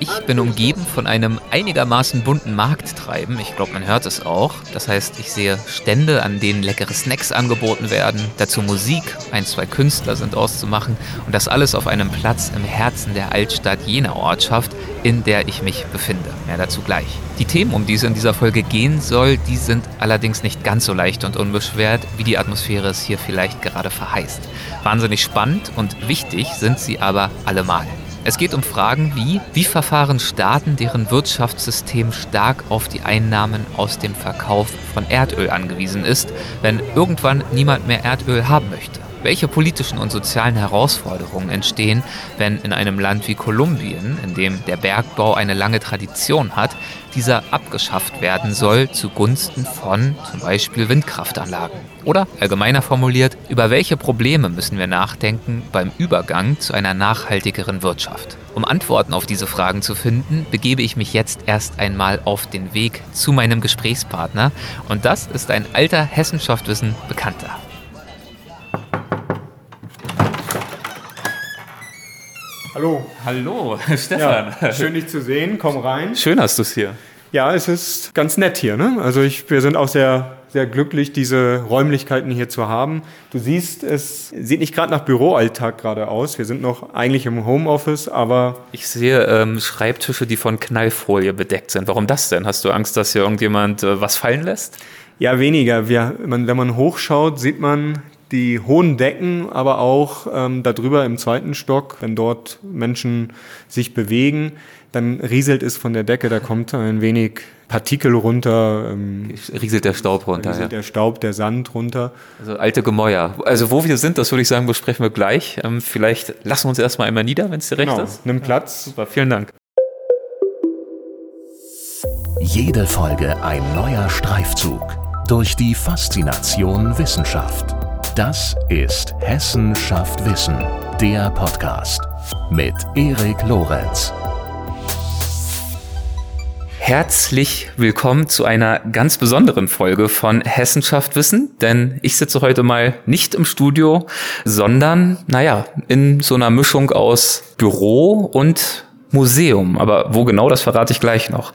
Ich bin umgeben von einem einigermaßen bunten Markttreiben. Ich glaube, man hört es auch. Das heißt, ich sehe Stände, an denen leckere Snacks angeboten werden, dazu Musik, ein, zwei Künstler sind auszumachen und das alles auf einem Platz im Herzen der Altstadt jener Ortschaft, in der ich mich befinde. Mehr dazu gleich. Die Themen, um die es in dieser Folge gehen soll, die sind allerdings nicht ganz so leicht und unbeschwert, wie die Atmosphäre es hier vielleicht gerade verheißt. Wahnsinnig spannend und wichtig sind sie aber allemal. Es geht um Fragen wie, wie verfahren Staaten, deren Wirtschaftssystem stark auf die Einnahmen aus dem Verkauf von Erdöl angewiesen ist, wenn irgendwann niemand mehr Erdöl haben möchte? Welche politischen und sozialen Herausforderungen entstehen, wenn in einem Land wie Kolumbien, in dem der Bergbau eine lange Tradition hat, dieser abgeschafft werden soll zugunsten von zum Beispiel Windkraftanlagen? Oder allgemeiner formuliert, über welche Probleme müssen wir nachdenken beim Übergang zu einer nachhaltigeren Wirtschaft? Um Antworten auf diese Fragen zu finden, begebe ich mich jetzt erst einmal auf den Weg zu meinem Gesprächspartner und das ist ein alter Hessenschaftwissen Bekannter. Hallo. Hallo, Stefan. Ja, schön dich zu sehen. Komm rein. Schön hast du es hier. Ja, es ist ganz nett hier. Ne? Also ich, wir sind auch sehr, sehr glücklich, diese Räumlichkeiten hier zu haben. Du siehst, es sieht nicht gerade nach Büroalltag gerade aus. Wir sind noch eigentlich im Homeoffice, aber... Ich sehe ähm, Schreibtische, die von Knallfolie bedeckt sind. Warum das denn? Hast du Angst, dass hier irgendjemand äh, was fallen lässt? Ja, weniger. Wir, man, wenn man hochschaut, sieht man die hohen Decken, aber auch ähm, darüber im zweiten Stock, wenn dort Menschen sich bewegen, dann rieselt es von der Decke, da kommt ein wenig Partikel runter. Ähm, rieselt der Staub runter. Rieselt ja. der Staub, der Sand runter. Also alte Gemäuer. Also wo wir sind, das würde ich sagen, besprechen wir gleich. Ähm, vielleicht lassen wir uns erstmal einmal nieder, wenn es dir recht genau. ist. Nimm Platz. Super, vielen Dank. Jede Folge ein neuer Streifzug durch die Faszination Wissenschaft. Das ist Hessen schafft Wissen, der Podcast mit Erik Lorenz. Herzlich willkommen zu einer ganz besonderen Folge von Hessen schafft Wissen, denn ich sitze heute mal nicht im Studio, sondern, naja, in so einer Mischung aus Büro und Museum. Aber wo genau, das verrate ich gleich noch.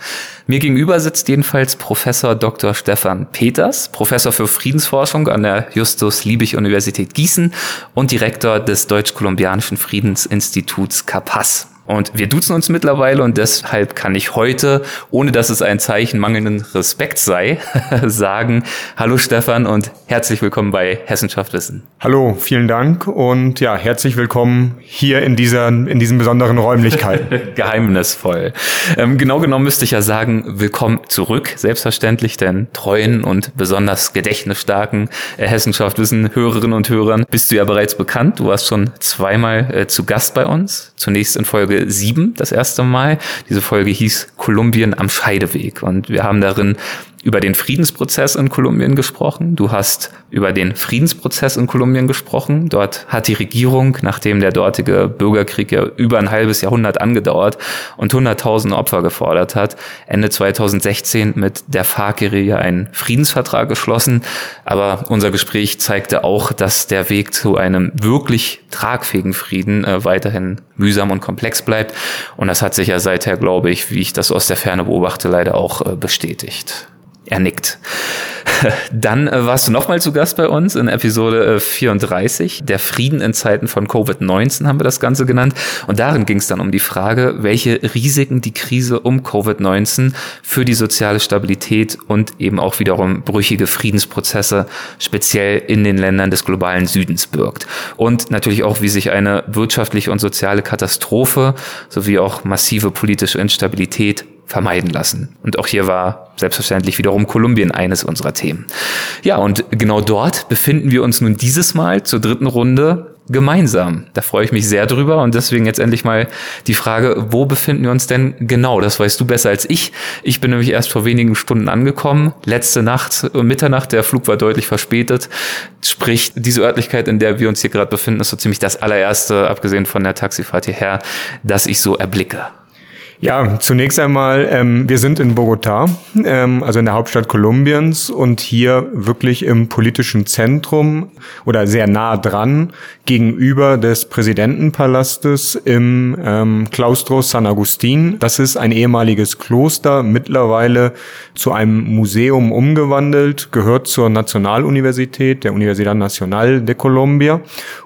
Mir gegenüber sitzt jedenfalls Professor Dr. Stefan Peters, Professor für Friedensforschung an der Justus-Liebig-Universität Gießen und Direktor des Deutsch-Kolumbianischen Friedensinstituts CAPAS. Und wir duzen uns mittlerweile und deshalb kann ich heute, ohne dass es ein Zeichen mangelnden Respekt sei, sagen, hallo Stefan und herzlich willkommen bei Hessenschaft Wissen. Hallo, vielen Dank und ja, herzlich willkommen hier in dieser, in diesen besonderen Räumlichkeiten. Geheimnisvoll. Ähm, genau genommen müsste ich ja sagen, willkommen zurück, selbstverständlich, denn treuen und besonders gedächtnisstarken äh, Hessenschaft Wissen Hörerinnen und Hörern bist du ja bereits bekannt. Du warst schon zweimal äh, zu Gast bei uns. Zunächst in Folge Folge 7 das erste Mal. Diese Folge hieß Kolumbien am Scheideweg und wir haben darin über den Friedensprozess in Kolumbien gesprochen. Du hast über den Friedensprozess in Kolumbien gesprochen. Dort hat die Regierung, nachdem der dortige Bürgerkrieg ja über ein halbes Jahrhundert angedauert und hunderttausend Opfer gefordert hat, Ende 2016 mit der FARC-Guerilla einen Friedensvertrag geschlossen. Aber unser Gespräch zeigte auch, dass der Weg zu einem wirklich tragfähigen Frieden äh, weiterhin mühsam und komplex bleibt. Und das hat sich ja seither, glaube ich, wie ich das aus der Ferne beobachte, leider auch äh, bestätigt. Er nickt. Dann äh, warst du nochmal zu Gast bei uns in Episode 34. Äh, Der Frieden in Zeiten von Covid-19 haben wir das Ganze genannt. Und darin ging es dann um die Frage, welche Risiken die Krise um Covid-19 für die soziale Stabilität und eben auch wiederum brüchige Friedensprozesse speziell in den Ländern des globalen Südens birgt. Und natürlich auch, wie sich eine wirtschaftliche und soziale Katastrophe sowie auch massive politische Instabilität vermeiden lassen. Und auch hier war selbstverständlich wiederum Kolumbien eines unserer Themen. Ja, und genau dort befinden wir uns nun dieses Mal zur dritten Runde gemeinsam. Da freue ich mich sehr drüber und deswegen jetzt endlich mal die Frage, wo befinden wir uns denn genau? Das weißt du besser als ich. Ich bin nämlich erst vor wenigen Stunden angekommen. Letzte Nacht, äh, Mitternacht, der Flug war deutlich verspätet. Sprich, diese Örtlichkeit, in der wir uns hier gerade befinden, ist so ziemlich das allererste, abgesehen von der Taxifahrt hierher, das ich so erblicke. Ja, zunächst einmal, ähm, wir sind in Bogotá, ähm, also in der Hauptstadt Kolumbiens und hier wirklich im politischen Zentrum oder sehr nah dran gegenüber des Präsidentenpalastes im ähm, Claustro San Agustin. Das ist ein ehemaliges Kloster, mittlerweile zu einem Museum umgewandelt, gehört zur Nationaluniversität, der Universidad Nacional de Colombia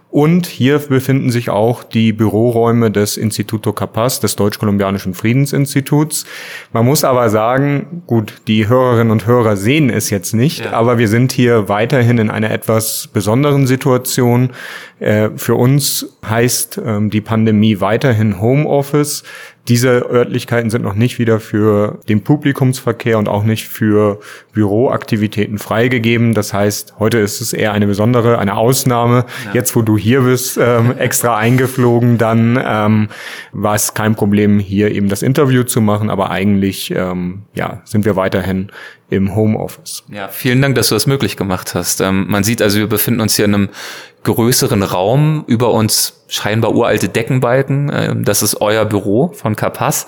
und hier befinden sich auch die Büroräume des Instituto Capaz, des Deutsch-Kolumbianischen Friedensinstituts. Man muss aber sagen, gut, die Hörerinnen und Hörer sehen es jetzt nicht, ja. aber wir sind hier weiterhin in einer etwas besonderen Situation. Äh, für uns heißt ähm, die Pandemie weiterhin Homeoffice. Diese Örtlichkeiten sind noch nicht wieder für den Publikumsverkehr und auch nicht für Büroaktivitäten freigegeben. Das heißt, heute ist es eher eine besondere, eine Ausnahme. Ja. Jetzt, wo du hier bist, ähm, extra eingeflogen, dann ähm, war es kein Problem, hier eben das Interview zu machen. Aber eigentlich, ähm, ja, sind wir weiterhin im Homeoffice. Ja, vielen Dank, dass du das möglich gemacht hast. Ähm, man sieht also, wir befinden uns hier in einem größeren Raum, über uns scheinbar uralte Deckenbalken. Ähm, das ist euer Büro von Carpass.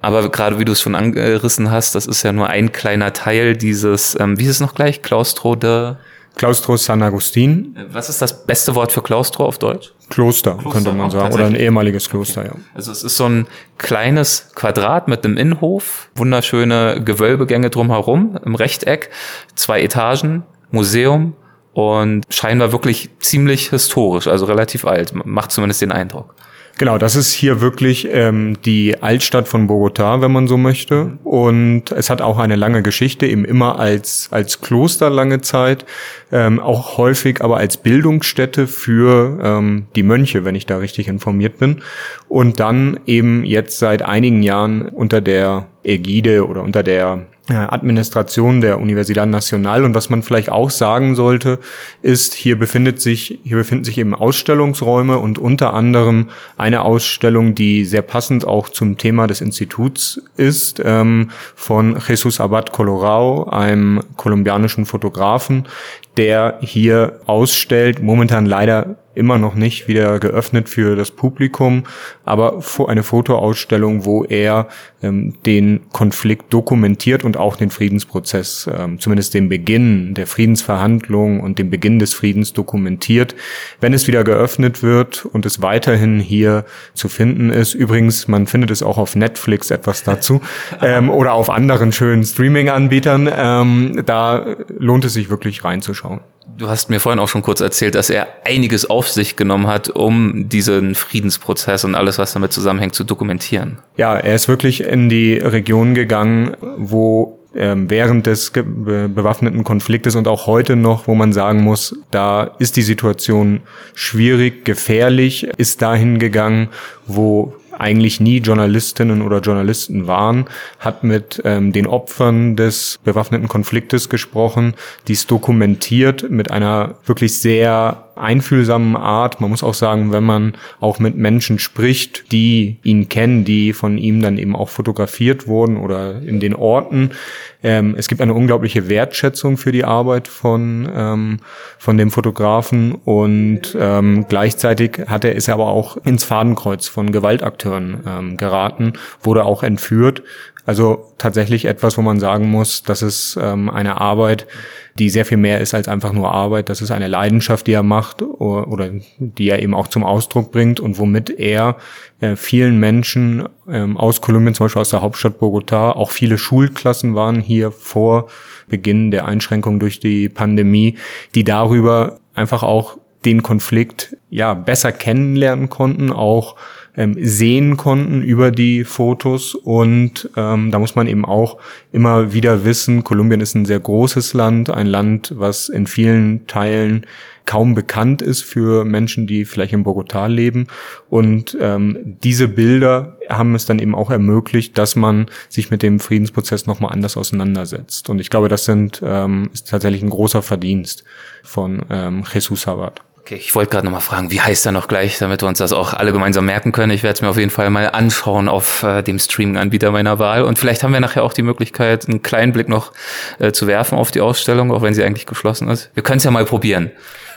Aber gerade wie du es schon angerissen hast, das ist ja nur ein kleiner Teil dieses, ähm, wie ist es noch gleich, Claustro de Claustro San Agustin. Was ist das beste Wort für Claustro auf Deutsch? Kloster, Kloster könnte man sagen. Oder ein ehemaliges Kloster, okay. ja. Also es ist so ein kleines Quadrat mit einem Innenhof, wunderschöne Gewölbegänge drumherum im Rechteck, zwei Etagen, Museum und scheinbar wirklich ziemlich historisch, also relativ alt. Macht zumindest den Eindruck. Genau, das ist hier wirklich ähm, die Altstadt von Bogotá, wenn man so möchte. Und es hat auch eine lange Geschichte, eben immer als, als Kloster lange Zeit, ähm, auch häufig aber als Bildungsstätte für ähm, die Mönche, wenn ich da richtig informiert bin. Und dann eben jetzt seit einigen Jahren unter der Ägide oder unter der Administration der Universidad Nacional. Und was man vielleicht auch sagen sollte, ist, hier befindet sich, hier befinden sich eben Ausstellungsräume und unter anderem eine Ausstellung, die sehr passend auch zum Thema des Instituts ist, ähm, von Jesus Abad Colorado, einem kolumbianischen Fotografen, der hier ausstellt, momentan leider immer noch nicht wieder geöffnet für das Publikum, aber eine Fotoausstellung, wo er ähm, den Konflikt dokumentiert und auch den Friedensprozess, ähm, zumindest den Beginn der Friedensverhandlungen und den Beginn des Friedens dokumentiert. Wenn es wieder geöffnet wird und es weiterhin hier zu finden ist, übrigens, man findet es auch auf Netflix etwas dazu ähm, oder auf anderen schönen Streaming-Anbietern, ähm, da lohnt es sich wirklich reinzuschauen. Du hast mir vorhin auch schon kurz erzählt, dass er einiges auf sich genommen hat, um diesen Friedensprozess und alles, was damit zusammenhängt, zu dokumentieren. Ja, er ist wirklich in die Region gegangen, wo ähm, während des bewaffneten Konfliktes und auch heute noch, wo man sagen muss, da ist die Situation schwierig, gefährlich, ist dahin gegangen, wo eigentlich nie Journalistinnen oder Journalisten waren, hat mit ähm, den Opfern des bewaffneten Konfliktes gesprochen, dies dokumentiert mit einer wirklich sehr einfühlsamen Art. Man muss auch sagen, wenn man auch mit Menschen spricht, die ihn kennen, die von ihm dann eben auch fotografiert wurden oder in den Orten. Ähm, es gibt eine unglaubliche Wertschätzung für die Arbeit von, ähm, von dem Fotografen und ähm, gleichzeitig hat er, ist er aber auch ins Fadenkreuz von Gewaltakteuren ähm, geraten, wurde auch entführt. Also tatsächlich etwas, wo man sagen muss, das ist ähm, eine Arbeit, die sehr viel mehr ist als einfach nur Arbeit. Das ist eine Leidenschaft, die er macht oder, oder die er eben auch zum Ausdruck bringt und womit er äh, vielen Menschen ähm, aus Kolumbien, zum Beispiel aus der Hauptstadt Bogotá, auch viele Schulklassen waren hier vor Beginn der Einschränkung durch die Pandemie, die darüber einfach auch den Konflikt ja besser kennenlernen konnten, auch ähm, sehen konnten über die Fotos. Und ähm, da muss man eben auch immer wieder wissen, Kolumbien ist ein sehr großes Land, ein Land, was in vielen Teilen kaum bekannt ist für Menschen, die vielleicht in Bogotá leben. Und ähm, diese Bilder haben es dann eben auch ermöglicht, dass man sich mit dem Friedensprozess nochmal anders auseinandersetzt. Und ich glaube, das sind, ähm, ist tatsächlich ein großer Verdienst von ähm, Jesus Sabat. Okay, ich wollte gerade nochmal fragen, wie heißt er noch gleich, damit wir uns das auch alle gemeinsam merken können. Ich werde es mir auf jeden Fall mal anschauen auf äh, dem Streaming-Anbieter meiner Wahl. Und vielleicht haben wir nachher auch die Möglichkeit, einen kleinen Blick noch äh, zu werfen auf die Ausstellung, auch wenn sie eigentlich geschlossen ist. Wir können es ja mal probieren.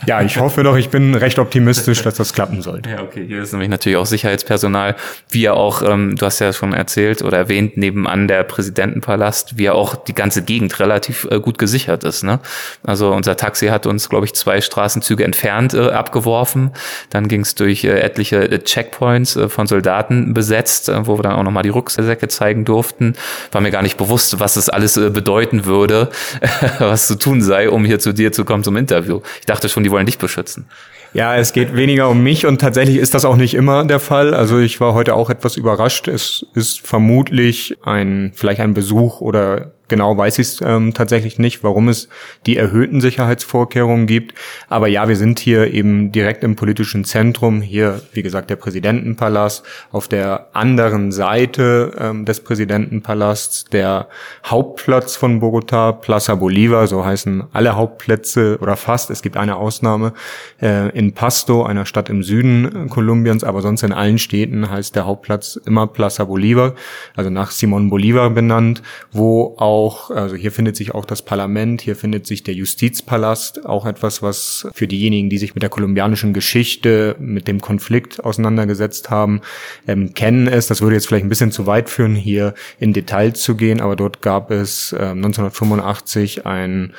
Ja, ich hoffe doch, ich bin recht optimistisch, dass das klappen sollte. Ja, okay. Hier ist nämlich natürlich auch Sicherheitspersonal, wie ja auch, ähm, du hast ja schon erzählt oder erwähnt, nebenan der Präsidentenpalast, wie ja auch die ganze Gegend relativ äh, gut gesichert ist. Ne? Also unser Taxi hat uns, glaube ich, zwei Straßenzüge entfernt äh, abgeworfen. Dann ging es durch äh, etliche äh, Checkpoints äh, von Soldaten besetzt, äh, wo wir dann auch nochmal die Rucksäcke zeigen durften. War mir gar nicht bewusst, was es alles bedeuten würde, was zu tun sei, um hier zu dir zu kommen zum Interview. Ich dachte schon, die wollen dich beschützen. Ja, es geht weniger um mich und tatsächlich ist das auch nicht immer der Fall. Also ich war heute auch etwas überrascht. Es ist vermutlich ein, vielleicht ein Besuch oder genau weiß ich es ähm, tatsächlich nicht, warum es die erhöhten Sicherheitsvorkehrungen gibt. Aber ja, wir sind hier eben direkt im politischen Zentrum. Hier, wie gesagt, der Präsidentenpalast. Auf der anderen Seite ähm, des Präsidentenpalasts der Hauptplatz von Bogota, Plaza Bolivar, so heißen alle Hauptplätze oder fast. Es gibt eine Ausnahme äh, in Pasto, einer Stadt im Süden Kolumbiens, aber sonst in allen Städten heißt der Hauptplatz immer Plaza Bolivar, also nach Simon Bolivar benannt, wo auch auch, also hier findet sich auch das Parlament, hier findet sich der Justizpalast, auch etwas, was für diejenigen, die sich mit der kolumbianischen Geschichte, mit dem Konflikt auseinandergesetzt haben, ähm, kennen es. Das würde jetzt vielleicht ein bisschen zu weit führen, hier in Detail zu gehen, aber dort gab es äh, 1985 ein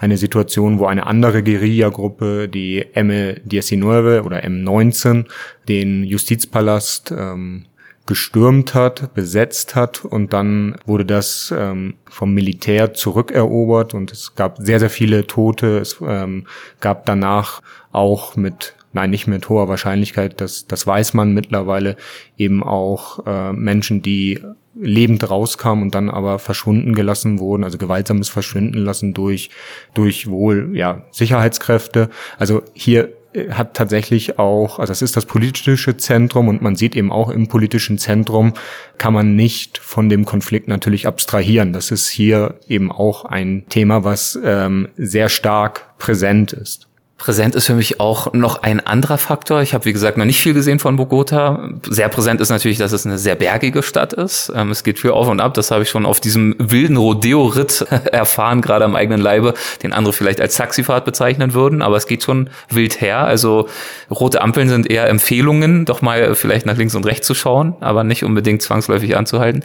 eine Situation, wo eine andere Guerilla-Gruppe, die M19 oder M19, den Justizpalast ähm, gestürmt hat, besetzt hat und dann wurde das ähm, vom Militär zurückerobert und es gab sehr, sehr viele Tote. Es ähm, gab danach auch mit nein, nicht mit hoher Wahrscheinlichkeit, das, das weiß man mittlerweile, eben auch äh, Menschen, die lebend rauskamen und dann aber verschwunden gelassen wurden, also gewaltsames Verschwinden lassen durch, durch wohl, ja, Sicherheitskräfte. Also hier hat tatsächlich auch, also es ist das politische Zentrum und man sieht eben auch im politischen Zentrum kann man nicht von dem Konflikt natürlich abstrahieren. Das ist hier eben auch ein Thema, was ähm, sehr stark präsent ist. Präsent ist für mich auch noch ein anderer Faktor. Ich habe, wie gesagt, noch nicht viel gesehen von Bogota. Sehr präsent ist natürlich, dass es eine sehr bergige Stadt ist. Ähm, es geht viel auf und ab. Das habe ich schon auf diesem wilden Rodeo-Ritt erfahren, gerade am eigenen Leibe, den andere vielleicht als Taxifahrt bezeichnen würden. Aber es geht schon wild her. Also rote Ampeln sind eher Empfehlungen, doch mal vielleicht nach links und rechts zu schauen, aber nicht unbedingt zwangsläufig anzuhalten.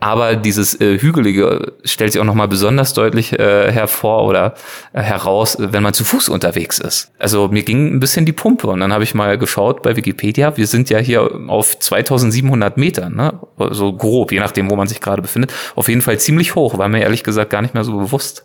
Aber dieses äh, Hügelige stellt sich auch nochmal besonders deutlich äh, hervor oder äh, heraus, wenn man zu Fuß unterwegs ist. Also mir ging ein bisschen die Pumpe und dann habe ich mal geschaut bei Wikipedia. Wir sind ja hier auf 2700 Metern, ne? so grob, je nachdem, wo man sich gerade befindet. Auf jeden Fall ziemlich hoch, war mir ehrlich gesagt gar nicht mehr so bewusst.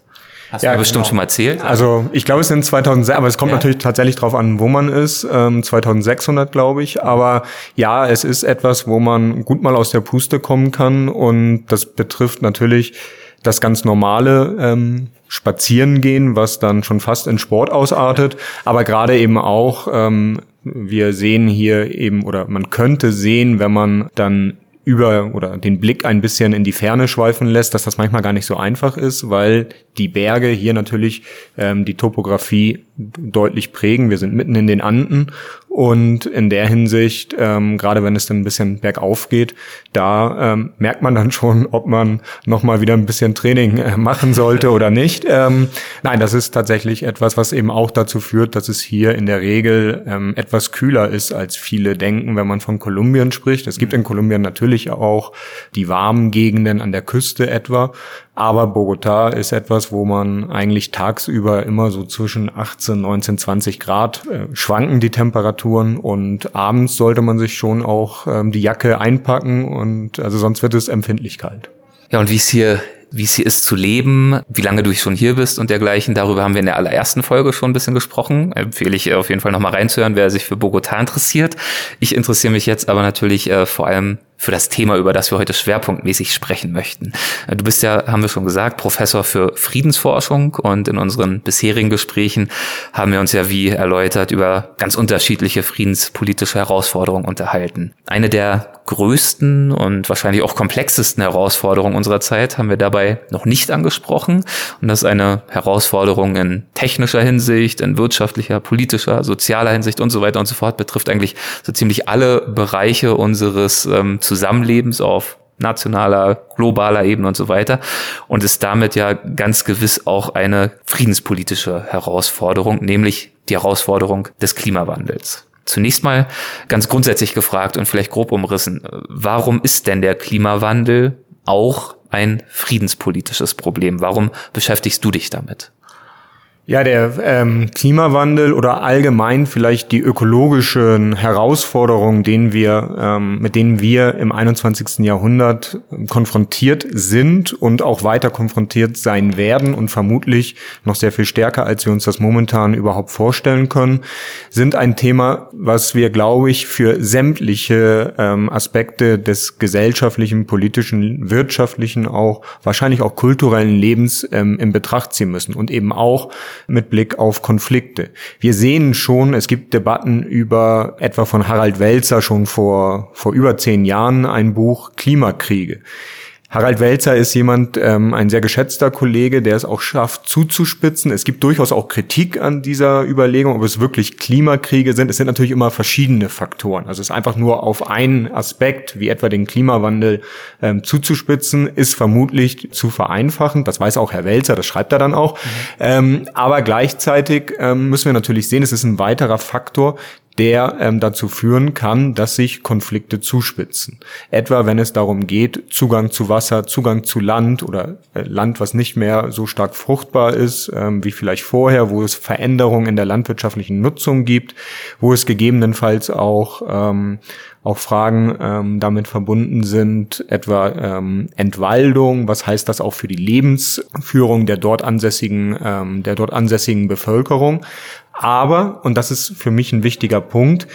Hast ja, du bestimmt genau. schon mal erzählt? Also ich glaube, es sind 2006, aber es kommt ja. natürlich tatsächlich drauf an, wo man ist. Ähm, 2600, glaube ich. Aber ja, es ist etwas, wo man gut mal aus der Puste kommen kann. Und das betrifft natürlich das ganz normale ähm, Spazierengehen, was dann schon fast in Sport ausartet. Aber gerade eben auch, ähm, wir sehen hier eben, oder man könnte sehen, wenn man dann über oder den Blick ein bisschen in die Ferne schweifen lässt, dass das manchmal gar nicht so einfach ist, weil die Berge hier natürlich ähm, die Topografie deutlich prägen. Wir sind mitten in den Anden und in der Hinsicht, ähm, gerade wenn es dann ein bisschen bergauf geht, da ähm, merkt man dann schon, ob man nochmal wieder ein bisschen Training äh, machen sollte oder nicht. Ähm, nein, das ist tatsächlich etwas, was eben auch dazu führt, dass es hier in der Regel ähm, etwas kühler ist, als viele denken, wenn man von Kolumbien spricht. Es gibt in Kolumbien natürlich auch die warmen Gegenden an der Küste etwa, aber Bogota ist etwas, wo man eigentlich tagsüber immer so zwischen 18, 19, 20 Grad äh, schwanken die Temperaturen und abends sollte man sich schon auch ähm, die Jacke einpacken und also sonst wird es empfindlich kalt. Ja, und wie es hier wie es hier ist zu leben, wie lange du schon hier bist und dergleichen. Darüber haben wir in der allerersten Folge schon ein bisschen gesprochen. Empfehle ich auf jeden Fall nochmal reinzuhören, wer sich für Bogota interessiert. Ich interessiere mich jetzt aber natürlich äh, vor allem für das Thema, über das wir heute schwerpunktmäßig sprechen möchten. Äh, du bist ja, haben wir schon gesagt, Professor für Friedensforschung und in unseren bisherigen Gesprächen haben wir uns ja wie erläutert über ganz unterschiedliche friedenspolitische Herausforderungen unterhalten. Eine der größten und wahrscheinlich auch komplexesten Herausforderungen unserer Zeit haben wir dabei noch nicht angesprochen. Und das ist eine Herausforderung in technischer Hinsicht, in wirtschaftlicher, politischer, sozialer Hinsicht und so weiter und so fort, betrifft eigentlich so ziemlich alle Bereiche unseres ähm, Zusammenlebens auf nationaler, globaler Ebene und so weiter und ist damit ja ganz gewiss auch eine friedenspolitische Herausforderung, nämlich die Herausforderung des Klimawandels. Zunächst mal ganz grundsätzlich gefragt und vielleicht grob umrissen, warum ist denn der Klimawandel auch ein friedenspolitisches Problem? Warum beschäftigst du dich damit? Ja, der ähm, Klimawandel oder allgemein vielleicht die ökologischen Herausforderungen, denen wir, ähm, mit denen wir im 21. Jahrhundert konfrontiert sind und auch weiter konfrontiert sein werden und vermutlich noch sehr viel stärker, als wir uns das momentan überhaupt vorstellen können, sind ein Thema, was wir, glaube ich, für sämtliche ähm, Aspekte des gesellschaftlichen, politischen, wirtschaftlichen, auch wahrscheinlich auch kulturellen Lebens ähm, in Betracht ziehen müssen und eben auch mit Blick auf Konflikte. Wir sehen schon, es gibt Debatten über etwa von Harald Welzer schon vor, vor über zehn Jahren ein Buch Klimakriege. Harald Welzer ist jemand, ähm, ein sehr geschätzter Kollege, der es auch schafft, zuzuspitzen. Es gibt durchaus auch Kritik an dieser Überlegung, ob es wirklich Klimakriege sind. Es sind natürlich immer verschiedene Faktoren. Also es ist einfach nur auf einen Aspekt, wie etwa den Klimawandel, ähm, zuzuspitzen, ist vermutlich zu vereinfachen. Das weiß auch Herr Welzer, das schreibt er dann auch. Mhm. Ähm, aber gleichzeitig ähm, müssen wir natürlich sehen, es ist ein weiterer Faktor, der ähm, dazu führen kann, dass sich Konflikte zuspitzen. Etwa wenn es darum geht, Zugang zu Wasser, Zugang zu Land oder äh, Land, was nicht mehr so stark fruchtbar ist ähm, wie vielleicht vorher, wo es Veränderungen in der landwirtschaftlichen Nutzung gibt, wo es gegebenenfalls auch ähm, auch Fragen ähm, damit verbunden sind, etwa ähm, Entwaldung, was heißt das auch für die Lebensführung der dort ansässigen, ähm, der dort ansässigen Bevölkerung. Aber, und das ist für mich ein wichtiger Punkt,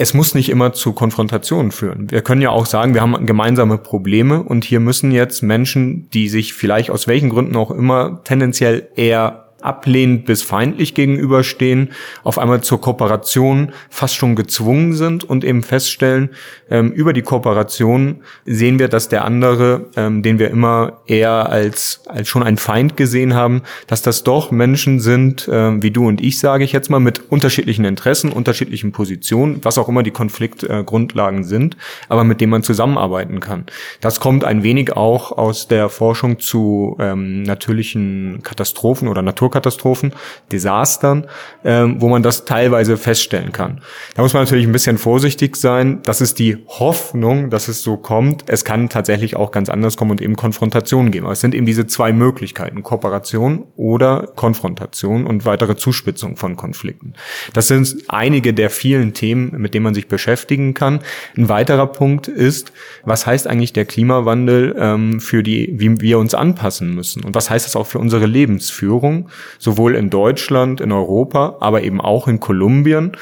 es muss nicht immer zu Konfrontationen führen. Wir können ja auch sagen, wir haben gemeinsame Probleme und hier müssen jetzt Menschen, die sich vielleicht aus welchen Gründen auch immer tendenziell eher ablehnend bis feindlich gegenüberstehen, auf einmal zur Kooperation fast schon gezwungen sind und eben feststellen, ähm, über die Kooperation sehen wir, dass der andere, ähm, den wir immer eher als, als schon ein Feind gesehen haben, dass das doch Menschen sind, ähm, wie du und ich, sage ich jetzt mal, mit unterschiedlichen Interessen, unterschiedlichen Positionen, was auch immer die Konfliktgrundlagen äh, sind, aber mit denen man zusammenarbeiten kann. Das kommt ein wenig auch aus der Forschung zu ähm, natürlichen Katastrophen oder Natur Naturkatastrophen, Desastern, ähm, wo man das teilweise feststellen kann. Da muss man natürlich ein bisschen vorsichtig sein. Das ist die Hoffnung, dass es so kommt. Es kann tatsächlich auch ganz anders kommen und eben Konfrontationen geben. Aber es sind eben diese zwei Möglichkeiten, Kooperation oder Konfrontation und weitere Zuspitzung von Konflikten. Das sind einige der vielen Themen, mit denen man sich beschäftigen kann. Ein weiterer Punkt ist, was heißt eigentlich der Klimawandel ähm, für die, wie wir uns anpassen müssen? Und was heißt das auch für unsere Lebensführung? Sowohl in Deutschland, in Europa, aber eben auch in Kolumbien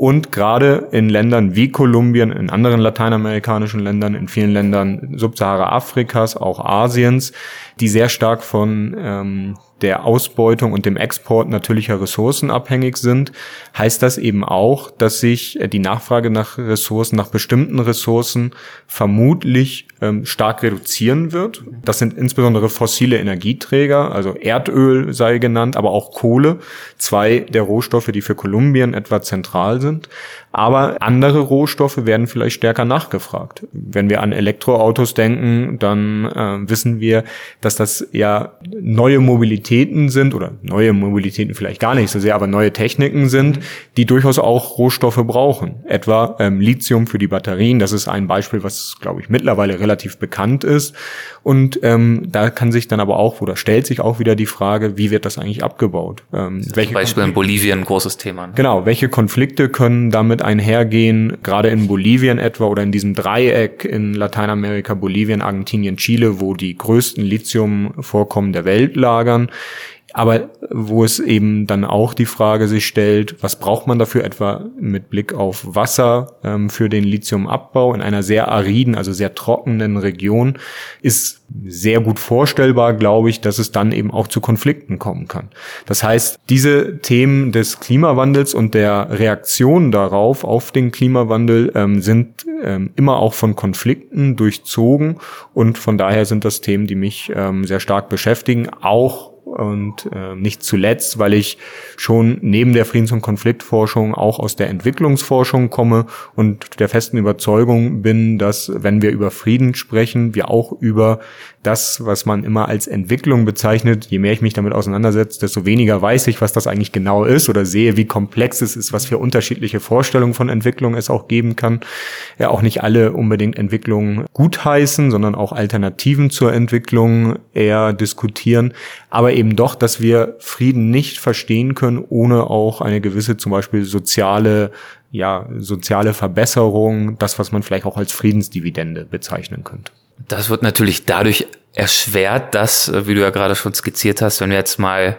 und gerade in Ländern wie Kolumbien, in anderen lateinamerikanischen Ländern, in vielen Ländern Subsahara-Afrikas, auch Asiens, die sehr stark von ähm, der Ausbeutung und dem Export natürlicher Ressourcen abhängig sind, heißt das eben auch, dass sich äh, die Nachfrage nach Ressourcen, nach bestimmten Ressourcen vermutlich ähm, stark reduzieren wird. Das sind insbesondere fossile Energieträger, also Erdöl sei genannt, aber auch Kohle, zwei der Rohstoffe, die für Kolumbien etwa zentral sind. Aber andere Rohstoffe werden vielleicht stärker nachgefragt. Wenn wir an Elektroautos denken, dann äh, wissen wir, dass das ja neue Mobilitäten sind oder neue Mobilitäten vielleicht gar nicht so sehr, aber neue Techniken sind, die durchaus auch Rohstoffe brauchen. Etwa ähm, Lithium für die Batterien. Das ist ein Beispiel, was, glaube ich, mittlerweile relativ bekannt ist. Und ähm, da kann sich dann aber auch oder stellt sich auch wieder die Frage, wie wird das eigentlich abgebaut? Ähm, welche Zum Beispiel in Bolivien ein großes Thema. Ne? Genau, welche Konflikte können damit einhergehen, gerade in Bolivien etwa oder in diesem Dreieck in Lateinamerika, Bolivien, Argentinien, Chile, wo die größten Lithiumvorkommen der Welt lagern aber wo es eben dann auch die Frage sich stellt, was braucht man dafür etwa mit Blick auf Wasser ähm, für den Lithiumabbau in einer sehr ariden, also sehr trockenen Region, ist sehr gut vorstellbar, glaube ich, dass es dann eben auch zu Konflikten kommen kann. Das heißt, diese Themen des Klimawandels und der Reaktion darauf, auf den Klimawandel, ähm, sind ähm, immer auch von Konflikten durchzogen und von daher sind das Themen, die mich ähm, sehr stark beschäftigen, auch und äh, nicht zuletzt, weil ich schon neben der Friedens- und Konfliktforschung auch aus der Entwicklungsforschung komme und der festen Überzeugung bin, dass wenn wir über Frieden sprechen, wir auch über das, was man immer als Entwicklung bezeichnet, je mehr ich mich damit auseinandersetze, desto weniger weiß ich, was das eigentlich genau ist oder sehe, wie komplex es ist, was für unterschiedliche Vorstellungen von Entwicklung es auch geben kann. Ja, auch nicht alle unbedingt Entwicklungen gutheißen, sondern auch Alternativen zur Entwicklung eher diskutieren. Aber eben doch, dass wir Frieden nicht verstehen können, ohne auch eine gewisse zum Beispiel soziale ja, soziale Verbesserung, das, was man vielleicht auch als Friedensdividende bezeichnen könnte. Das wird natürlich dadurch erschwert, dass, äh, wie du ja gerade schon skizziert hast, wenn wir jetzt mal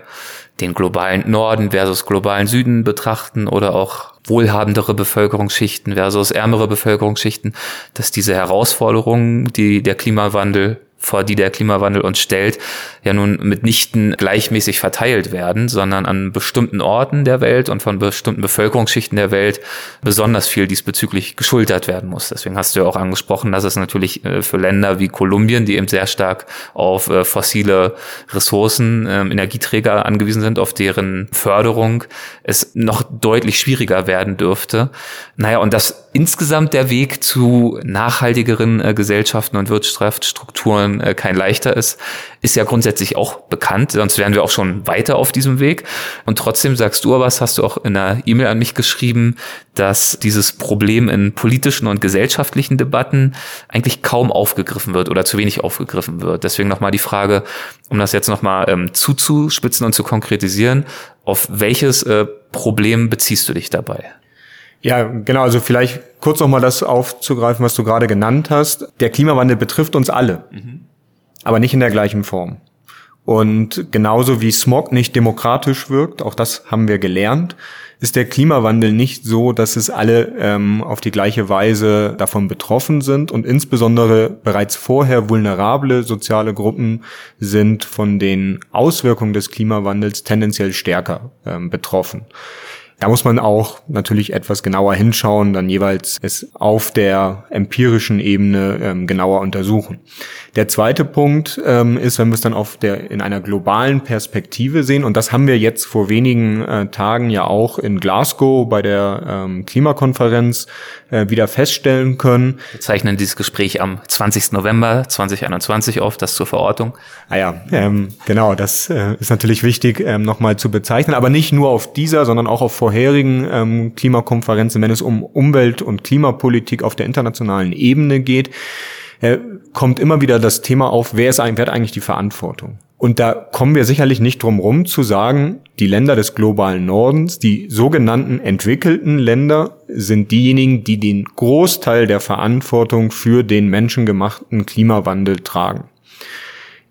den globalen Norden versus globalen Süden betrachten oder auch wohlhabendere Bevölkerungsschichten versus ärmere Bevölkerungsschichten, dass diese Herausforderungen, die der Klimawandel vor die der Klimawandel uns stellt, ja nun mitnichten gleichmäßig verteilt werden, sondern an bestimmten Orten der Welt und von bestimmten Bevölkerungsschichten der Welt besonders viel diesbezüglich geschultert werden muss. Deswegen hast du ja auch angesprochen, dass es natürlich äh, für Länder wie Kolumbien, die eben sehr stark auf äh, fossile Ressourcen, ähm, Energieträger angewiesen sind, auf deren Förderung es noch deutlich schwieriger werden dürfte. Naja, und dass insgesamt der Weg zu nachhaltigeren äh, Gesellschaften und Wirtschaftsstrukturen äh, kein leichter ist, ist ja grundsätzlich auch bekannt, sonst wären wir auch schon weiter auf diesem Weg. Und trotzdem sagst du aber, was hast du auch in einer E-Mail an mich geschrieben, dass dieses Problem in politischen und gesellschaftlichen Debatten eigentlich kaum aufgegriffen wird oder zu wenig aufgegriffen wird. Deswegen nochmal die Frage, um das jetzt nochmal ähm, zuzuspitzen und zu konkretisieren, auf welches äh, Problem beziehst du dich dabei? Ja, genau. Also vielleicht kurz nochmal das aufzugreifen, was du gerade genannt hast. Der Klimawandel betrifft uns alle, mhm. aber nicht in der gleichen Form. Und genauso wie Smog nicht demokratisch wirkt, auch das haben wir gelernt, ist der Klimawandel nicht so, dass es alle ähm, auf die gleiche Weise davon betroffen sind und insbesondere bereits vorher vulnerable soziale Gruppen sind von den Auswirkungen des Klimawandels tendenziell stärker ähm, betroffen. Da muss man auch natürlich etwas genauer hinschauen, dann jeweils es auf der empirischen Ebene ähm, genauer untersuchen. Der zweite Punkt ähm, ist, wenn wir es dann auf der in einer globalen Perspektive sehen, und das haben wir jetzt vor wenigen äh, Tagen ja auch in Glasgow bei der ähm, Klimakonferenz äh, wieder feststellen können. Wir zeichnen dieses Gespräch am 20. November 2021 auf, das zur Verortung. Ah ja, ähm, genau, das äh, ist natürlich wichtig ähm, nochmal zu bezeichnen, aber nicht nur auf dieser, sondern auch auf vorherigen ähm, Klimakonferenzen, wenn es um Umwelt- und Klimapolitik auf der internationalen Ebene geht, äh, kommt immer wieder das Thema auf, wer, ist, wer hat eigentlich die Verantwortung? Und da kommen wir sicherlich nicht drum rum zu sagen, die Länder des globalen Nordens, die sogenannten entwickelten Länder, sind diejenigen, die den Großteil der Verantwortung für den menschengemachten Klimawandel tragen.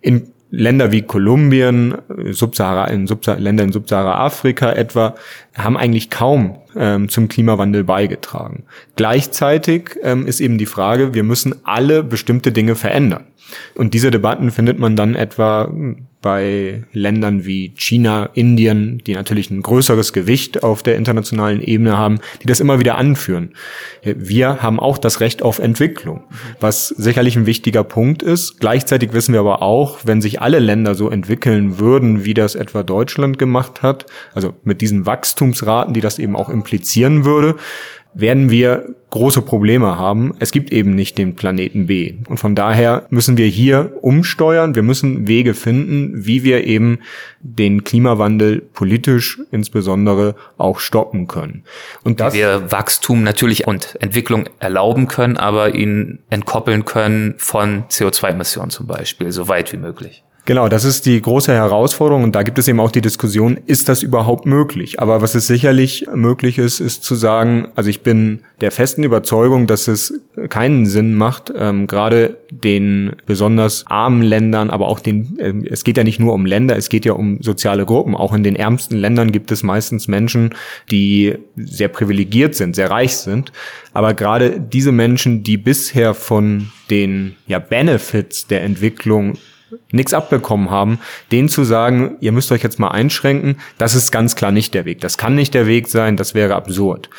In Länder wie Kolumbien, Subsahara, in Subsahara, Länder in Subsahara-Afrika etwa, haben eigentlich kaum ähm, zum Klimawandel beigetragen. Gleichzeitig ähm, ist eben die Frage, wir müssen alle bestimmte Dinge verändern. Und diese Debatten findet man dann etwa bei Ländern wie China, Indien, die natürlich ein größeres Gewicht auf der internationalen Ebene haben, die das immer wieder anführen. Wir haben auch das Recht auf Entwicklung, was sicherlich ein wichtiger Punkt ist. Gleichzeitig wissen wir aber auch, wenn sich alle Länder so entwickeln würden, wie das etwa Deutschland gemacht hat, also mit diesen Wachstumsraten, die das eben auch implizieren würde, werden wir große Probleme haben. Es gibt eben nicht den Planeten B. Und von daher müssen wir hier umsteuern. Wir müssen Wege finden, wie wir eben den Klimawandel politisch insbesondere auch stoppen können. Und das, wir Wachstum natürlich und Entwicklung erlauben können, aber ihn entkoppeln können von CO2-Emissionen zum Beispiel, so weit wie möglich. Genau, das ist die große Herausforderung und da gibt es eben auch die Diskussion, ist das überhaupt möglich? Aber was es sicherlich möglich ist, ist zu sagen, also ich bin der festen Überzeugung, dass es keinen Sinn macht, ähm, gerade den besonders armen Ländern, aber auch den, äh, es geht ja nicht nur um Länder, es geht ja um soziale Gruppen. Auch in den ärmsten Ländern gibt es meistens Menschen, die sehr privilegiert sind, sehr reich sind. Aber gerade diese Menschen, die bisher von den ja, Benefits der Entwicklung nichts abbekommen haben, denen zu sagen, ihr müsst euch jetzt mal einschränken, das ist ganz klar nicht der Weg. Das kann nicht der Weg sein, das wäre absurd.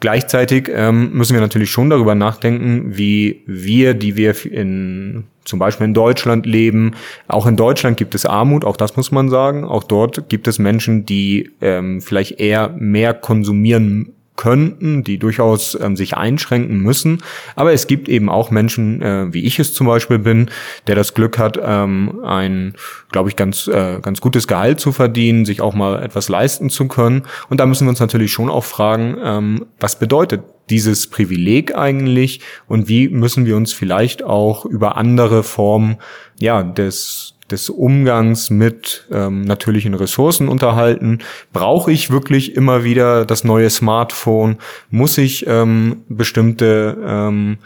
Gleichzeitig ähm, müssen wir natürlich schon darüber nachdenken, wie wir, die wir in zum Beispiel in Deutschland leben, auch in Deutschland gibt es Armut, auch das muss man sagen. Auch dort gibt es Menschen, die ähm, vielleicht eher mehr konsumieren könnten, die durchaus ähm, sich einschränken müssen. Aber es gibt eben auch Menschen, äh, wie ich es zum Beispiel bin, der das Glück hat, ähm, ein, glaube ich, ganz, äh, ganz gutes Gehalt zu verdienen, sich auch mal etwas leisten zu können. Und da müssen wir uns natürlich schon auch fragen, ähm, was bedeutet dieses Privileg eigentlich und wie müssen wir uns vielleicht auch über andere Formen ja des des Umgangs mit ähm, natürlichen Ressourcen unterhalten. Brauche ich wirklich immer wieder das neue Smartphone? Muss ich ähm, bestimmte ähm,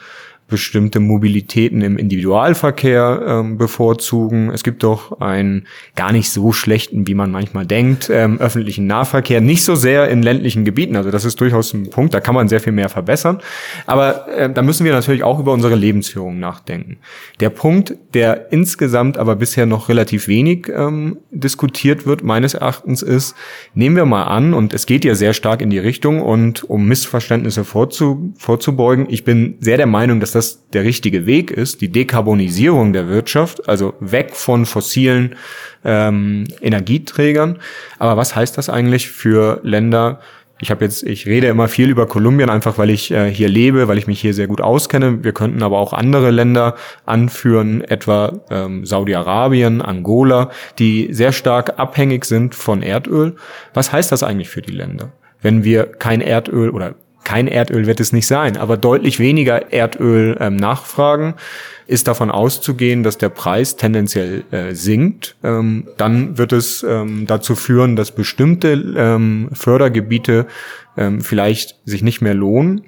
bestimmte Mobilitäten im Individualverkehr ähm, bevorzugen. Es gibt doch einen gar nicht so schlechten, wie man manchmal denkt, ähm, öffentlichen Nahverkehr. Nicht so sehr in ländlichen Gebieten. Also das ist durchaus ein Punkt, da kann man sehr viel mehr verbessern. Aber äh, da müssen wir natürlich auch über unsere Lebensführung nachdenken. Der Punkt, der insgesamt aber bisher noch relativ wenig ähm, diskutiert wird, meines Erachtens ist, nehmen wir mal an, und es geht ja sehr stark in die Richtung, und um Missverständnisse vorzu, vorzubeugen, ich bin sehr der Meinung, dass das das der richtige Weg ist, die Dekarbonisierung der Wirtschaft, also weg von fossilen ähm, Energieträgern. Aber was heißt das eigentlich für Länder? Ich habe jetzt, ich rede immer viel über Kolumbien, einfach weil ich äh, hier lebe, weil ich mich hier sehr gut auskenne. Wir könnten aber auch andere Länder anführen, etwa ähm, Saudi-Arabien, Angola, die sehr stark abhängig sind von Erdöl. Was heißt das eigentlich für die Länder? Wenn wir kein Erdöl oder kein Erdöl wird es nicht sein, aber deutlich weniger Erdöl ähm, nachfragen, ist davon auszugehen, dass der Preis tendenziell äh, sinkt. Ähm, dann wird es ähm, dazu führen, dass bestimmte ähm, Fördergebiete ähm, vielleicht sich nicht mehr lohnen.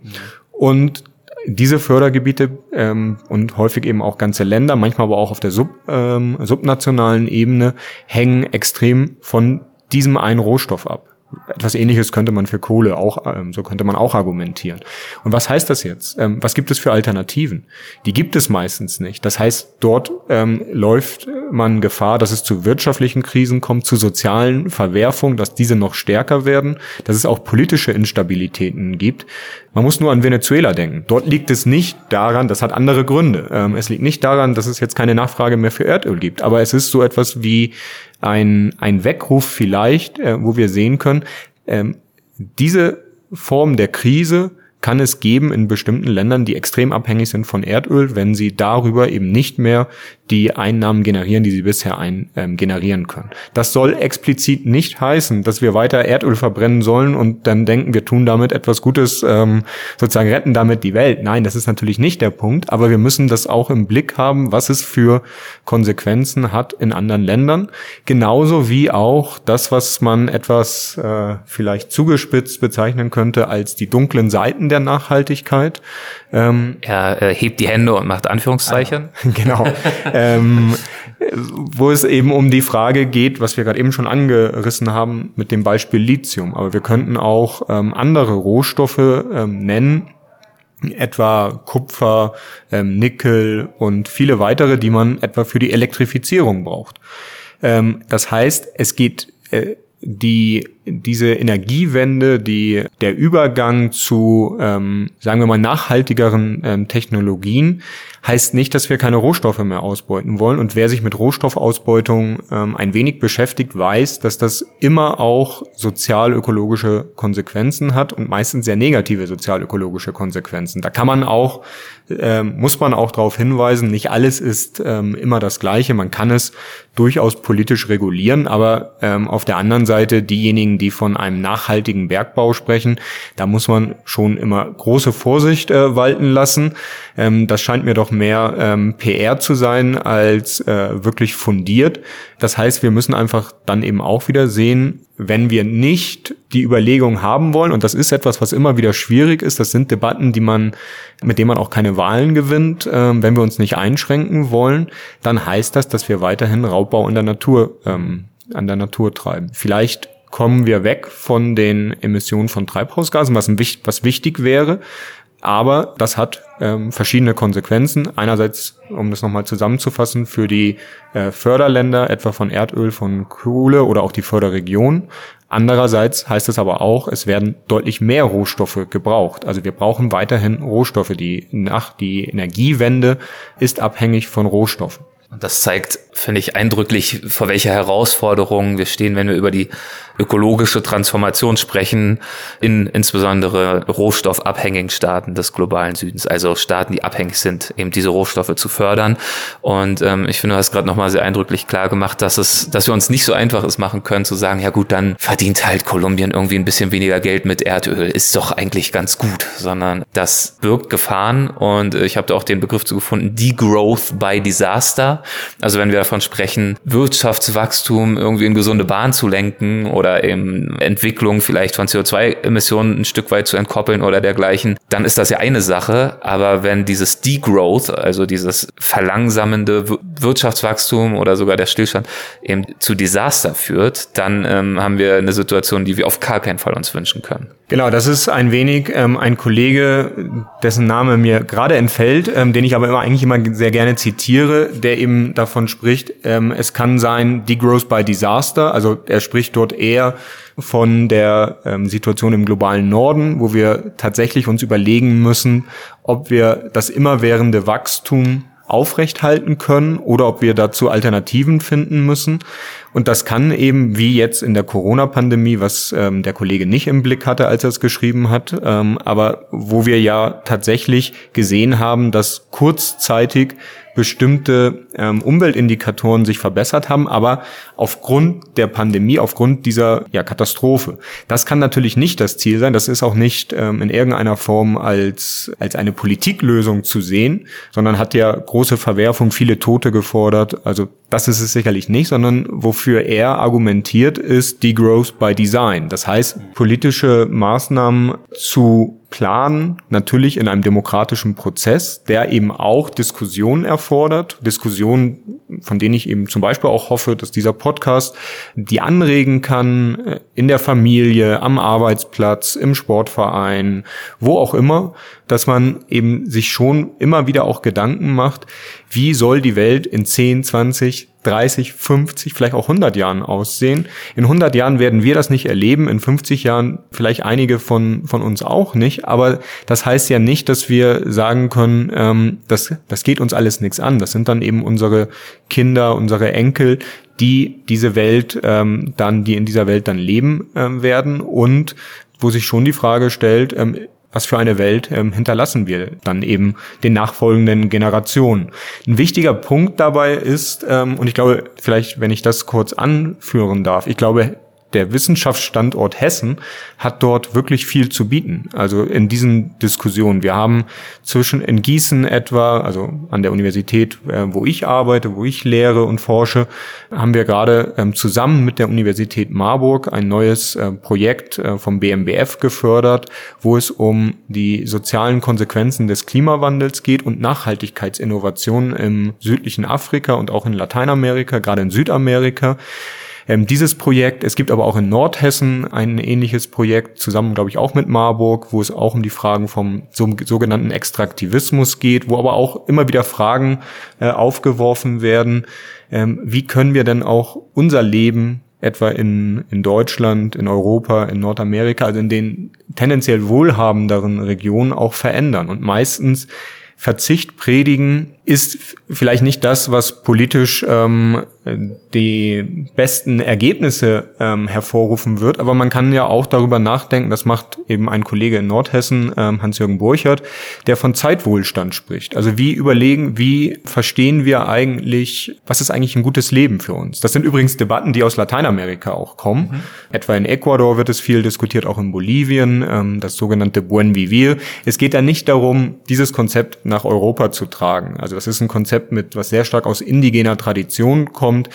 Und diese Fördergebiete ähm, und häufig eben auch ganze Länder, manchmal aber auch auf der Sub, ähm, subnationalen Ebene, hängen extrem von diesem einen Rohstoff ab. Etwas ähnliches könnte man für Kohle auch, ähm, so könnte man auch argumentieren. Und was heißt das jetzt? Ähm, was gibt es für Alternativen? Die gibt es meistens nicht. Das heißt, dort ähm, läuft man Gefahr, dass es zu wirtschaftlichen Krisen kommt, zu sozialen Verwerfungen, dass diese noch stärker werden, dass es auch politische Instabilitäten gibt. Man muss nur an Venezuela denken. Dort liegt es nicht daran, das hat andere Gründe. Ähm, es liegt nicht daran, dass es jetzt keine Nachfrage mehr für Erdöl gibt, aber es ist so etwas wie ein, ein Weckruf vielleicht, äh, wo wir sehen können, ähm, diese Form der Krise kann es geben in bestimmten Ländern, die extrem abhängig sind von Erdöl, wenn sie darüber eben nicht mehr die Einnahmen generieren, die sie bisher ein, ähm, generieren können. Das soll explizit nicht heißen, dass wir weiter Erdöl verbrennen sollen und dann denken, wir tun damit etwas Gutes, ähm, sozusagen retten damit die Welt. Nein, das ist natürlich nicht der Punkt, aber wir müssen das auch im Blick haben, was es für Konsequenzen hat in anderen Ländern. Genauso wie auch das, was man etwas äh, vielleicht zugespitzt bezeichnen könnte als die dunklen Seiten der Nachhaltigkeit. Ähm, er äh, hebt die Hände und macht Anführungszeichen. Ah, genau. ähm, wo es eben um die Frage geht, was wir gerade eben schon angerissen haben mit dem Beispiel Lithium. Aber wir könnten auch ähm, andere Rohstoffe ähm, nennen, etwa Kupfer, ähm, Nickel und viele weitere, die man etwa für die Elektrifizierung braucht. Ähm, das heißt, es geht äh, die diese Energiewende, die der Übergang zu, ähm, sagen wir mal, nachhaltigeren ähm, Technologien heißt nicht, dass wir keine Rohstoffe mehr ausbeuten wollen. Und wer sich mit Rohstoffausbeutung ähm, ein wenig beschäftigt, weiß, dass das immer auch sozial-ökologische Konsequenzen hat und meistens sehr negative sozial-ökologische Konsequenzen. Da kann man auch, ähm, muss man auch darauf hinweisen, nicht alles ist ähm, immer das Gleiche. Man kann es durchaus politisch regulieren, aber ähm, auf der anderen Seite diejenigen, die von einem nachhaltigen Bergbau sprechen, da muss man schon immer große Vorsicht äh, walten lassen. Ähm, das scheint mir doch mehr ähm, PR zu sein als äh, wirklich fundiert. Das heißt, wir müssen einfach dann eben auch wieder sehen, wenn wir nicht die Überlegung haben wollen, und das ist etwas, was immer wieder schwierig ist, das sind Debatten, die man, mit denen man auch keine Wahlen gewinnt, äh, wenn wir uns nicht einschränken wollen, dann heißt das, dass wir weiterhin Raubbau in der Natur ähm, an der Natur treiben. Vielleicht kommen wir weg von den Emissionen von Treibhausgasen, was, ein, was wichtig wäre. Aber das hat ähm, verschiedene Konsequenzen. Einerseits, um das nochmal zusammenzufassen, für die äh, Förderländer, etwa von Erdöl, von Kohle oder auch die Förderregion. Andererseits heißt es aber auch, es werden deutlich mehr Rohstoffe gebraucht. Also wir brauchen weiterhin Rohstoffe. Die, nach, die Energiewende ist abhängig von Rohstoffen. Das zeigt, finde ich, eindrücklich, vor welcher Herausforderungen wir stehen, wenn wir über die ökologische Transformation sprechen, in insbesondere rohstoffabhängigen Staaten des globalen Südens, also Staaten, die abhängig sind, eben diese Rohstoffe zu fördern. Und ähm, ich finde, du hast gerade nochmal sehr eindrücklich klar gemacht, dass es, dass wir uns nicht so einfach es machen können, zu sagen, ja gut, dann verdient halt Kolumbien irgendwie ein bisschen weniger Geld mit Erdöl, ist doch eigentlich ganz gut, sondern das birgt Gefahren und ich habe da auch den Begriff zu gefunden, Degrowth by Disaster. Also wenn wir davon sprechen, Wirtschaftswachstum irgendwie in gesunde Bahn zu lenken oder eben Entwicklung vielleicht von CO2-Emissionen ein Stück weit zu entkoppeln oder dergleichen, dann ist das ja eine Sache. Aber wenn dieses Degrowth, also dieses verlangsamende Wirtschaftswachstum oder sogar der Stillstand eben zu Desaster führt, dann ähm, haben wir eine Situation, die wir auf gar keinen Fall uns wünschen können. Genau, das ist ein wenig ähm, ein Kollege, dessen Name mir gerade entfällt, ähm, den ich aber immer eigentlich immer sehr gerne zitiere, der eben davon spricht, ähm, es kann sein Degrowth by Disaster, also er spricht dort eher von der ähm, Situation im globalen Norden, wo wir tatsächlich uns überlegen müssen, ob wir das immerwährende Wachstum aufrechthalten können oder ob wir dazu Alternativen finden müssen. Und das kann eben, wie jetzt in der Corona-Pandemie, was ähm, der Kollege nicht im Blick hatte, als er es geschrieben hat, ähm, aber wo wir ja tatsächlich gesehen haben, dass kurzzeitig bestimmte ähm, Umweltindikatoren sich verbessert haben, aber aufgrund der Pandemie, aufgrund dieser ja, Katastrophe. Das kann natürlich nicht das Ziel sein. Das ist auch nicht ähm, in irgendeiner Form als, als eine Politiklösung zu sehen, sondern hat ja große Verwerfung, viele Tote gefordert. Also das ist es sicherlich nicht, sondern wofür er argumentiert, ist Degrowth by Design. Das heißt, politische Maßnahmen zu planen, natürlich in einem demokratischen Prozess, der eben auch Diskussionen erfordert. Diskussionen, von denen ich eben zum Beispiel auch hoffe, dass dieser Podcast die anregen kann, äh, in der Familie, am Arbeitsplatz, im Sportverein, wo auch immer, dass man eben sich schon immer wieder auch Gedanken macht, wie soll die Welt in 10, 20, 30, 50, vielleicht auch 100 Jahren aussehen. In 100 Jahren werden wir das nicht erleben, in 50 Jahren vielleicht einige von, von uns auch nicht, aber das heißt ja nicht, dass wir sagen können, ähm, das, das geht uns alles nichts an. Das sind dann eben unsere Kinder, unsere Enkel, die diese Welt ähm, dann, die in dieser Welt dann leben ähm, werden und wo sich schon die Frage stellt, ähm, was für eine Welt ähm, hinterlassen wir dann eben den nachfolgenden Generationen. Ein wichtiger Punkt dabei ist, ähm, und ich glaube, vielleicht, wenn ich das kurz anführen darf, ich glaube, der Wissenschaftsstandort Hessen hat dort wirklich viel zu bieten. Also in diesen Diskussionen. Wir haben zwischen in Gießen etwa, also an der Universität, äh, wo ich arbeite, wo ich lehre und forsche, haben wir gerade ähm, zusammen mit der Universität Marburg ein neues äh, Projekt äh, vom BMBF gefördert, wo es um die sozialen Konsequenzen des Klimawandels geht und Nachhaltigkeitsinnovationen im südlichen Afrika und auch in Lateinamerika, gerade in Südamerika ähm, dieses Projekt. Es gibt aber auch in Nordhessen ein ähnliches Projekt, zusammen, glaube ich, auch mit Marburg, wo es auch um die Fragen vom sogenannten Extraktivismus geht, wo aber auch immer wieder Fragen äh, aufgeworfen werden. Ähm, wie können wir denn auch unser Leben etwa in, in Deutschland, in Europa, in Nordamerika, also in den tendenziell wohlhabenderen Regionen auch verändern. Und meistens Verzicht predigen ist vielleicht nicht das, was politisch ähm, die besten Ergebnisse ähm, hervorrufen wird, aber man kann ja auch darüber nachdenken, das macht eben ein Kollege in Nordhessen, ähm, Hans-Jürgen Burchert, der von Zeitwohlstand spricht. Also wie überlegen, wie verstehen wir eigentlich, was ist eigentlich ein gutes Leben für uns? Das sind übrigens Debatten, die aus Lateinamerika auch kommen. Mhm. Etwa in Ecuador wird es viel diskutiert, auch in Bolivien, ähm, das sogenannte Buen Vivir. Es geht da nicht darum, dieses Konzept nach Europa zu tragen. Also das ist ein Konzept mit, was sehr stark aus indigener Tradition kommt, kommt,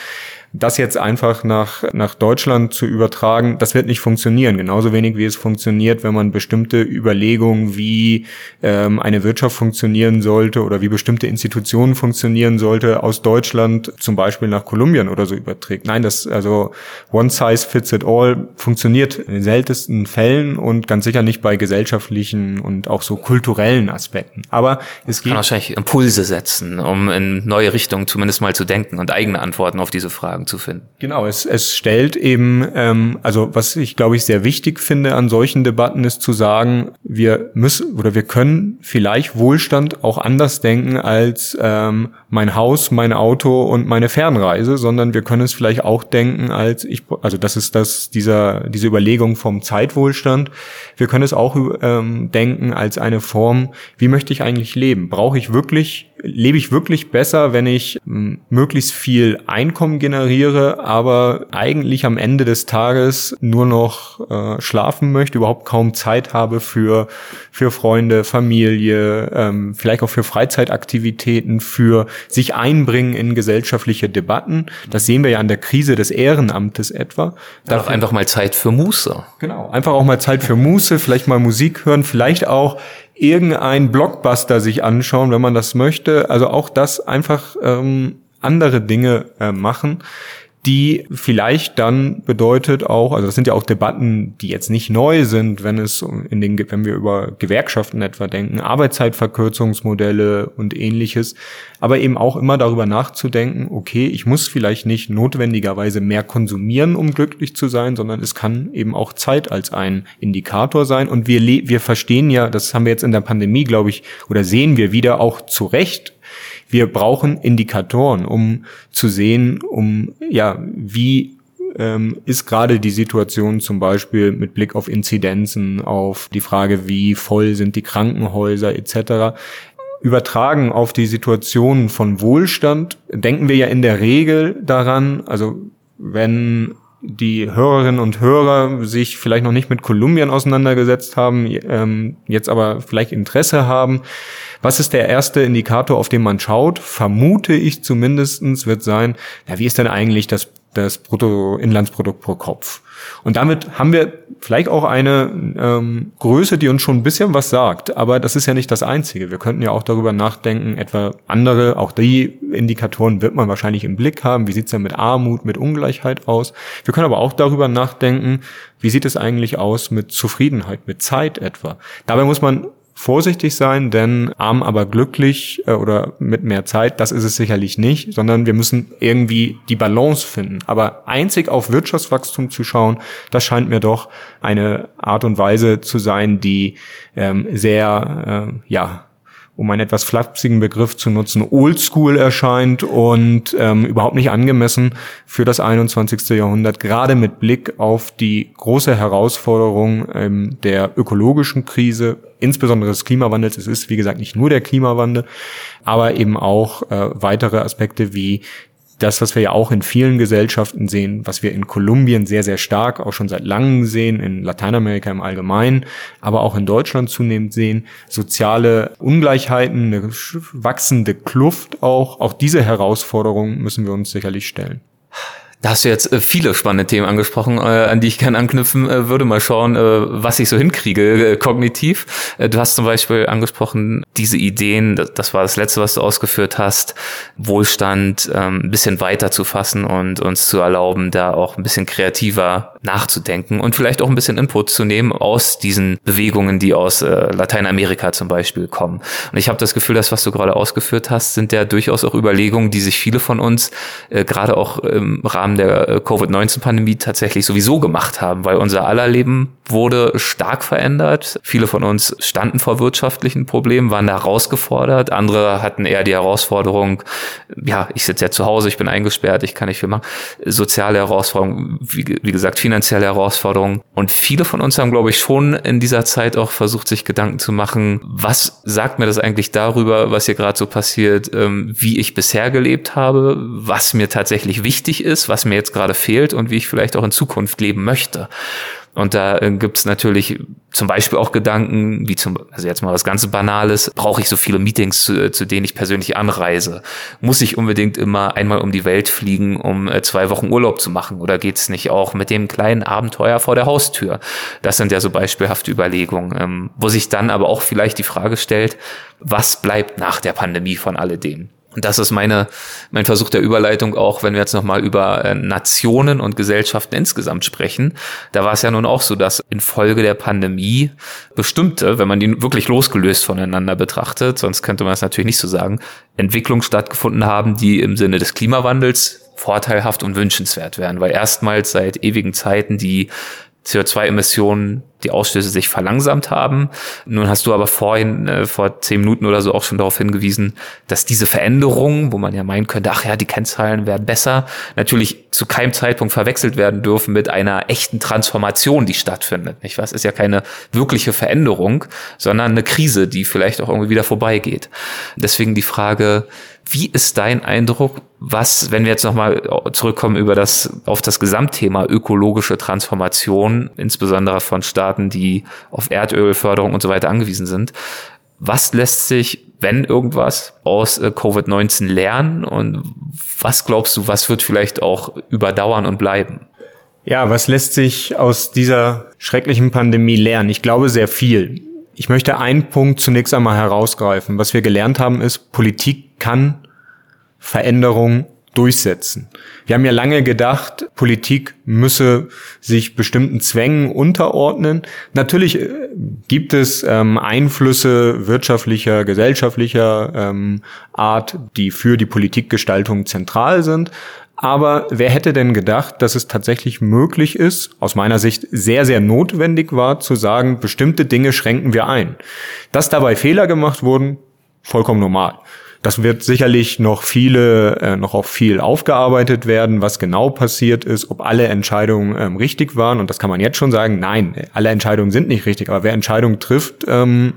das jetzt einfach nach, nach Deutschland zu übertragen, das wird nicht funktionieren. Genauso wenig wie es funktioniert, wenn man bestimmte Überlegungen, wie ähm, eine Wirtschaft funktionieren sollte oder wie bestimmte Institutionen funktionieren sollte, aus Deutschland zum Beispiel nach Kolumbien oder so überträgt. Nein, das, also one size fits it all funktioniert in den seltensten Fällen und ganz sicher nicht bei gesellschaftlichen und auch so kulturellen Aspekten. Aber es geht. Kann wahrscheinlich Impulse setzen, um in neue Richtungen zumindest mal zu denken und eigene Antworten auf diese Fragen zu finden. Genau, es, es stellt eben, ähm, also was ich glaube ich sehr wichtig finde an solchen Debatten ist zu sagen, wir müssen oder wir können vielleicht Wohlstand auch anders denken als ähm, mein Haus, mein Auto und meine Fernreise, sondern wir können es vielleicht auch denken als ich, also das ist das dieser diese Überlegung vom Zeitwohlstand. Wir können es auch ähm, denken als eine Form, wie möchte ich eigentlich leben? Brauche ich wirklich lebe ich wirklich besser, wenn ich hm, möglichst viel Einkommen generiere, aber eigentlich am Ende des Tages nur noch äh, schlafen möchte, überhaupt kaum Zeit habe für, für Freunde, Familie, ähm, vielleicht auch für Freizeitaktivitäten, für sich einbringen in gesellschaftliche Debatten. Das sehen wir ja an der Krise des Ehrenamtes etwa. Da einfach mal Zeit für Muße. Genau, einfach auch mal Zeit für Muße, vielleicht mal Musik hören, vielleicht auch irgendein Blockbuster sich anschauen, wenn man das möchte. Also auch das einfach ähm, andere Dinge äh, machen die vielleicht dann bedeutet auch, also das sind ja auch Debatten, die jetzt nicht neu sind, wenn es in den, wenn wir über Gewerkschaften etwa denken, Arbeitszeitverkürzungsmodelle und ähnliches, aber eben auch immer darüber nachzudenken, okay, ich muss vielleicht nicht notwendigerweise mehr konsumieren, um glücklich zu sein, sondern es kann eben auch Zeit als ein Indikator sein. Und wir, wir verstehen ja, das haben wir jetzt in der Pandemie, glaube ich, oder sehen wir wieder auch zu Recht, wir brauchen Indikatoren, um zu sehen, um ja, wie ähm, ist gerade die Situation zum Beispiel mit Blick auf Inzidenzen, auf die Frage, wie voll sind die Krankenhäuser etc. Übertragen auf die Situation von Wohlstand denken wir ja in der Regel daran, also wenn die Hörerinnen und Hörer sich vielleicht noch nicht mit Kolumbien auseinandergesetzt haben, ähm, jetzt aber vielleicht Interesse haben. Was ist der erste Indikator, auf den man schaut? Vermute ich zumindestens wird sein, ja, wie ist denn eigentlich das, das Bruttoinlandsprodukt pro Kopf? Und damit haben wir vielleicht auch eine ähm, Größe, die uns schon ein bisschen was sagt. Aber das ist ja nicht das Einzige. Wir könnten ja auch darüber nachdenken, etwa andere, auch die Indikatoren wird man wahrscheinlich im Blick haben. Wie sieht's denn mit Armut, mit Ungleichheit aus? Wir können aber auch darüber nachdenken, wie sieht es eigentlich aus mit Zufriedenheit, mit Zeit etwa? Dabei muss man vorsichtig sein, denn arm aber glücklich äh, oder mit mehr Zeit, das ist es sicherlich nicht, sondern wir müssen irgendwie die Balance finden. Aber einzig auf Wirtschaftswachstum zu schauen, das scheint mir doch eine Art und Weise zu sein, die ähm, sehr, äh, ja, um einen etwas flapsigen Begriff zu nutzen, oldschool erscheint und ähm, überhaupt nicht angemessen für das 21. Jahrhundert, gerade mit Blick auf die große Herausforderung ähm, der ökologischen Krise, insbesondere des Klimawandels. Es ist, wie gesagt, nicht nur der Klimawandel, aber eben auch äh, weitere Aspekte wie das, was wir ja auch in vielen Gesellschaften sehen, was wir in Kolumbien sehr, sehr stark auch schon seit langem sehen, in Lateinamerika im Allgemeinen, aber auch in Deutschland zunehmend sehen, soziale Ungleichheiten, eine wachsende Kluft auch, auch diese Herausforderungen müssen wir uns sicherlich stellen. Da hast du jetzt äh, viele spannende Themen angesprochen, äh, an die ich gerne anknüpfen äh, würde. Mal schauen, was ich so hinkriege kognitiv. Du hast zum Beispiel angesprochen, diese Ideen, das war das letzte, was du ausgeführt hast, Wohlstand ähm, ein bisschen weiter zu fassen und uns zu erlauben, da auch ein bisschen kreativer nachzudenken und vielleicht auch ein bisschen Input zu nehmen aus diesen Bewegungen, die aus Lateinamerika zum Beispiel kommen. Und ich habe das Gefühl, dass was du gerade ausgeführt hast, sind ja durchaus auch Überlegungen, die sich viele von uns gerade auch im Rahmen Rahmen der äh, Covid-19-Pandemie tatsächlich sowieso gemacht haben, weil unser aller Leben wurde stark verändert. Viele von uns standen vor wirtschaftlichen Problemen, waren da herausgefordert. Andere hatten eher die Herausforderung, ja, ich sitze ja zu Hause, ich bin eingesperrt, ich kann nicht viel machen. Soziale Herausforderungen, wie, wie gesagt, finanzielle Herausforderungen. Und viele von uns haben, glaube ich, schon in dieser Zeit auch versucht, sich Gedanken zu machen, was sagt mir das eigentlich darüber, was hier gerade so passiert, ähm, wie ich bisher gelebt habe, was mir tatsächlich wichtig ist, was mir jetzt gerade fehlt und wie ich vielleicht auch in Zukunft leben möchte. Und da äh, gibt's natürlich zum Beispiel auch Gedanken, wie zum, also jetzt mal was ganz Banales, brauche ich so viele Meetings, zu, zu denen ich persönlich anreise? Muss ich unbedingt immer einmal um die Welt fliegen, um äh, zwei Wochen Urlaub zu machen? Oder geht's nicht auch mit dem kleinen Abenteuer vor der Haustür? Das sind ja so beispielhafte Überlegungen, ähm, wo sich dann aber auch vielleicht die Frage stellt, was bleibt nach der Pandemie von alledem? Das ist meine, mein Versuch der Überleitung auch, wenn wir jetzt nochmal über äh, Nationen und Gesellschaften insgesamt sprechen. Da war es ja nun auch so, dass infolge der Pandemie bestimmte, wenn man die wirklich losgelöst voneinander betrachtet, sonst könnte man es natürlich nicht so sagen, Entwicklungen stattgefunden haben, die im Sinne des Klimawandels vorteilhaft und wünschenswert wären, weil erstmals seit ewigen Zeiten die CO2-Emissionen, die Ausstöße sich verlangsamt haben. Nun hast du aber vorhin, äh, vor zehn Minuten oder so auch schon darauf hingewiesen, dass diese Veränderungen, wo man ja meinen könnte, ach ja, die Kennzahlen werden besser, natürlich zu keinem Zeitpunkt verwechselt werden dürfen mit einer echten Transformation, die stattfindet. Nicht was? Ist ja keine wirkliche Veränderung, sondern eine Krise, die vielleicht auch irgendwie wieder vorbeigeht. Deswegen die Frage, wie ist dein Eindruck, was, wenn wir jetzt nochmal zurückkommen über das, auf das Gesamtthema ökologische Transformation, insbesondere von Staaten, die auf Erdölförderung und so weiter angewiesen sind, was lässt sich, wenn irgendwas, aus äh, Covid-19 lernen und was glaubst du, was wird vielleicht auch überdauern und bleiben? Ja, was lässt sich aus dieser schrecklichen Pandemie lernen? Ich glaube sehr viel. Ich möchte einen Punkt zunächst einmal herausgreifen. Was wir gelernt haben, ist, Politik kann Veränderung durchsetzen. Wir haben ja lange gedacht, Politik müsse sich bestimmten Zwängen unterordnen. Natürlich äh, gibt es ähm, Einflüsse wirtschaftlicher, gesellschaftlicher ähm, Art, die für die Politikgestaltung zentral sind. Aber wer hätte denn gedacht, dass es tatsächlich möglich ist, aus meiner Sicht sehr, sehr notwendig war, zu sagen, bestimmte Dinge schränken wir ein. Dass dabei Fehler gemacht wurden, vollkommen normal. Das wird sicherlich noch viele, äh, noch auch viel aufgearbeitet werden, was genau passiert ist, ob alle Entscheidungen ähm, richtig waren. Und das kann man jetzt schon sagen. Nein, alle Entscheidungen sind nicht richtig. Aber wer Entscheidungen trifft, ähm,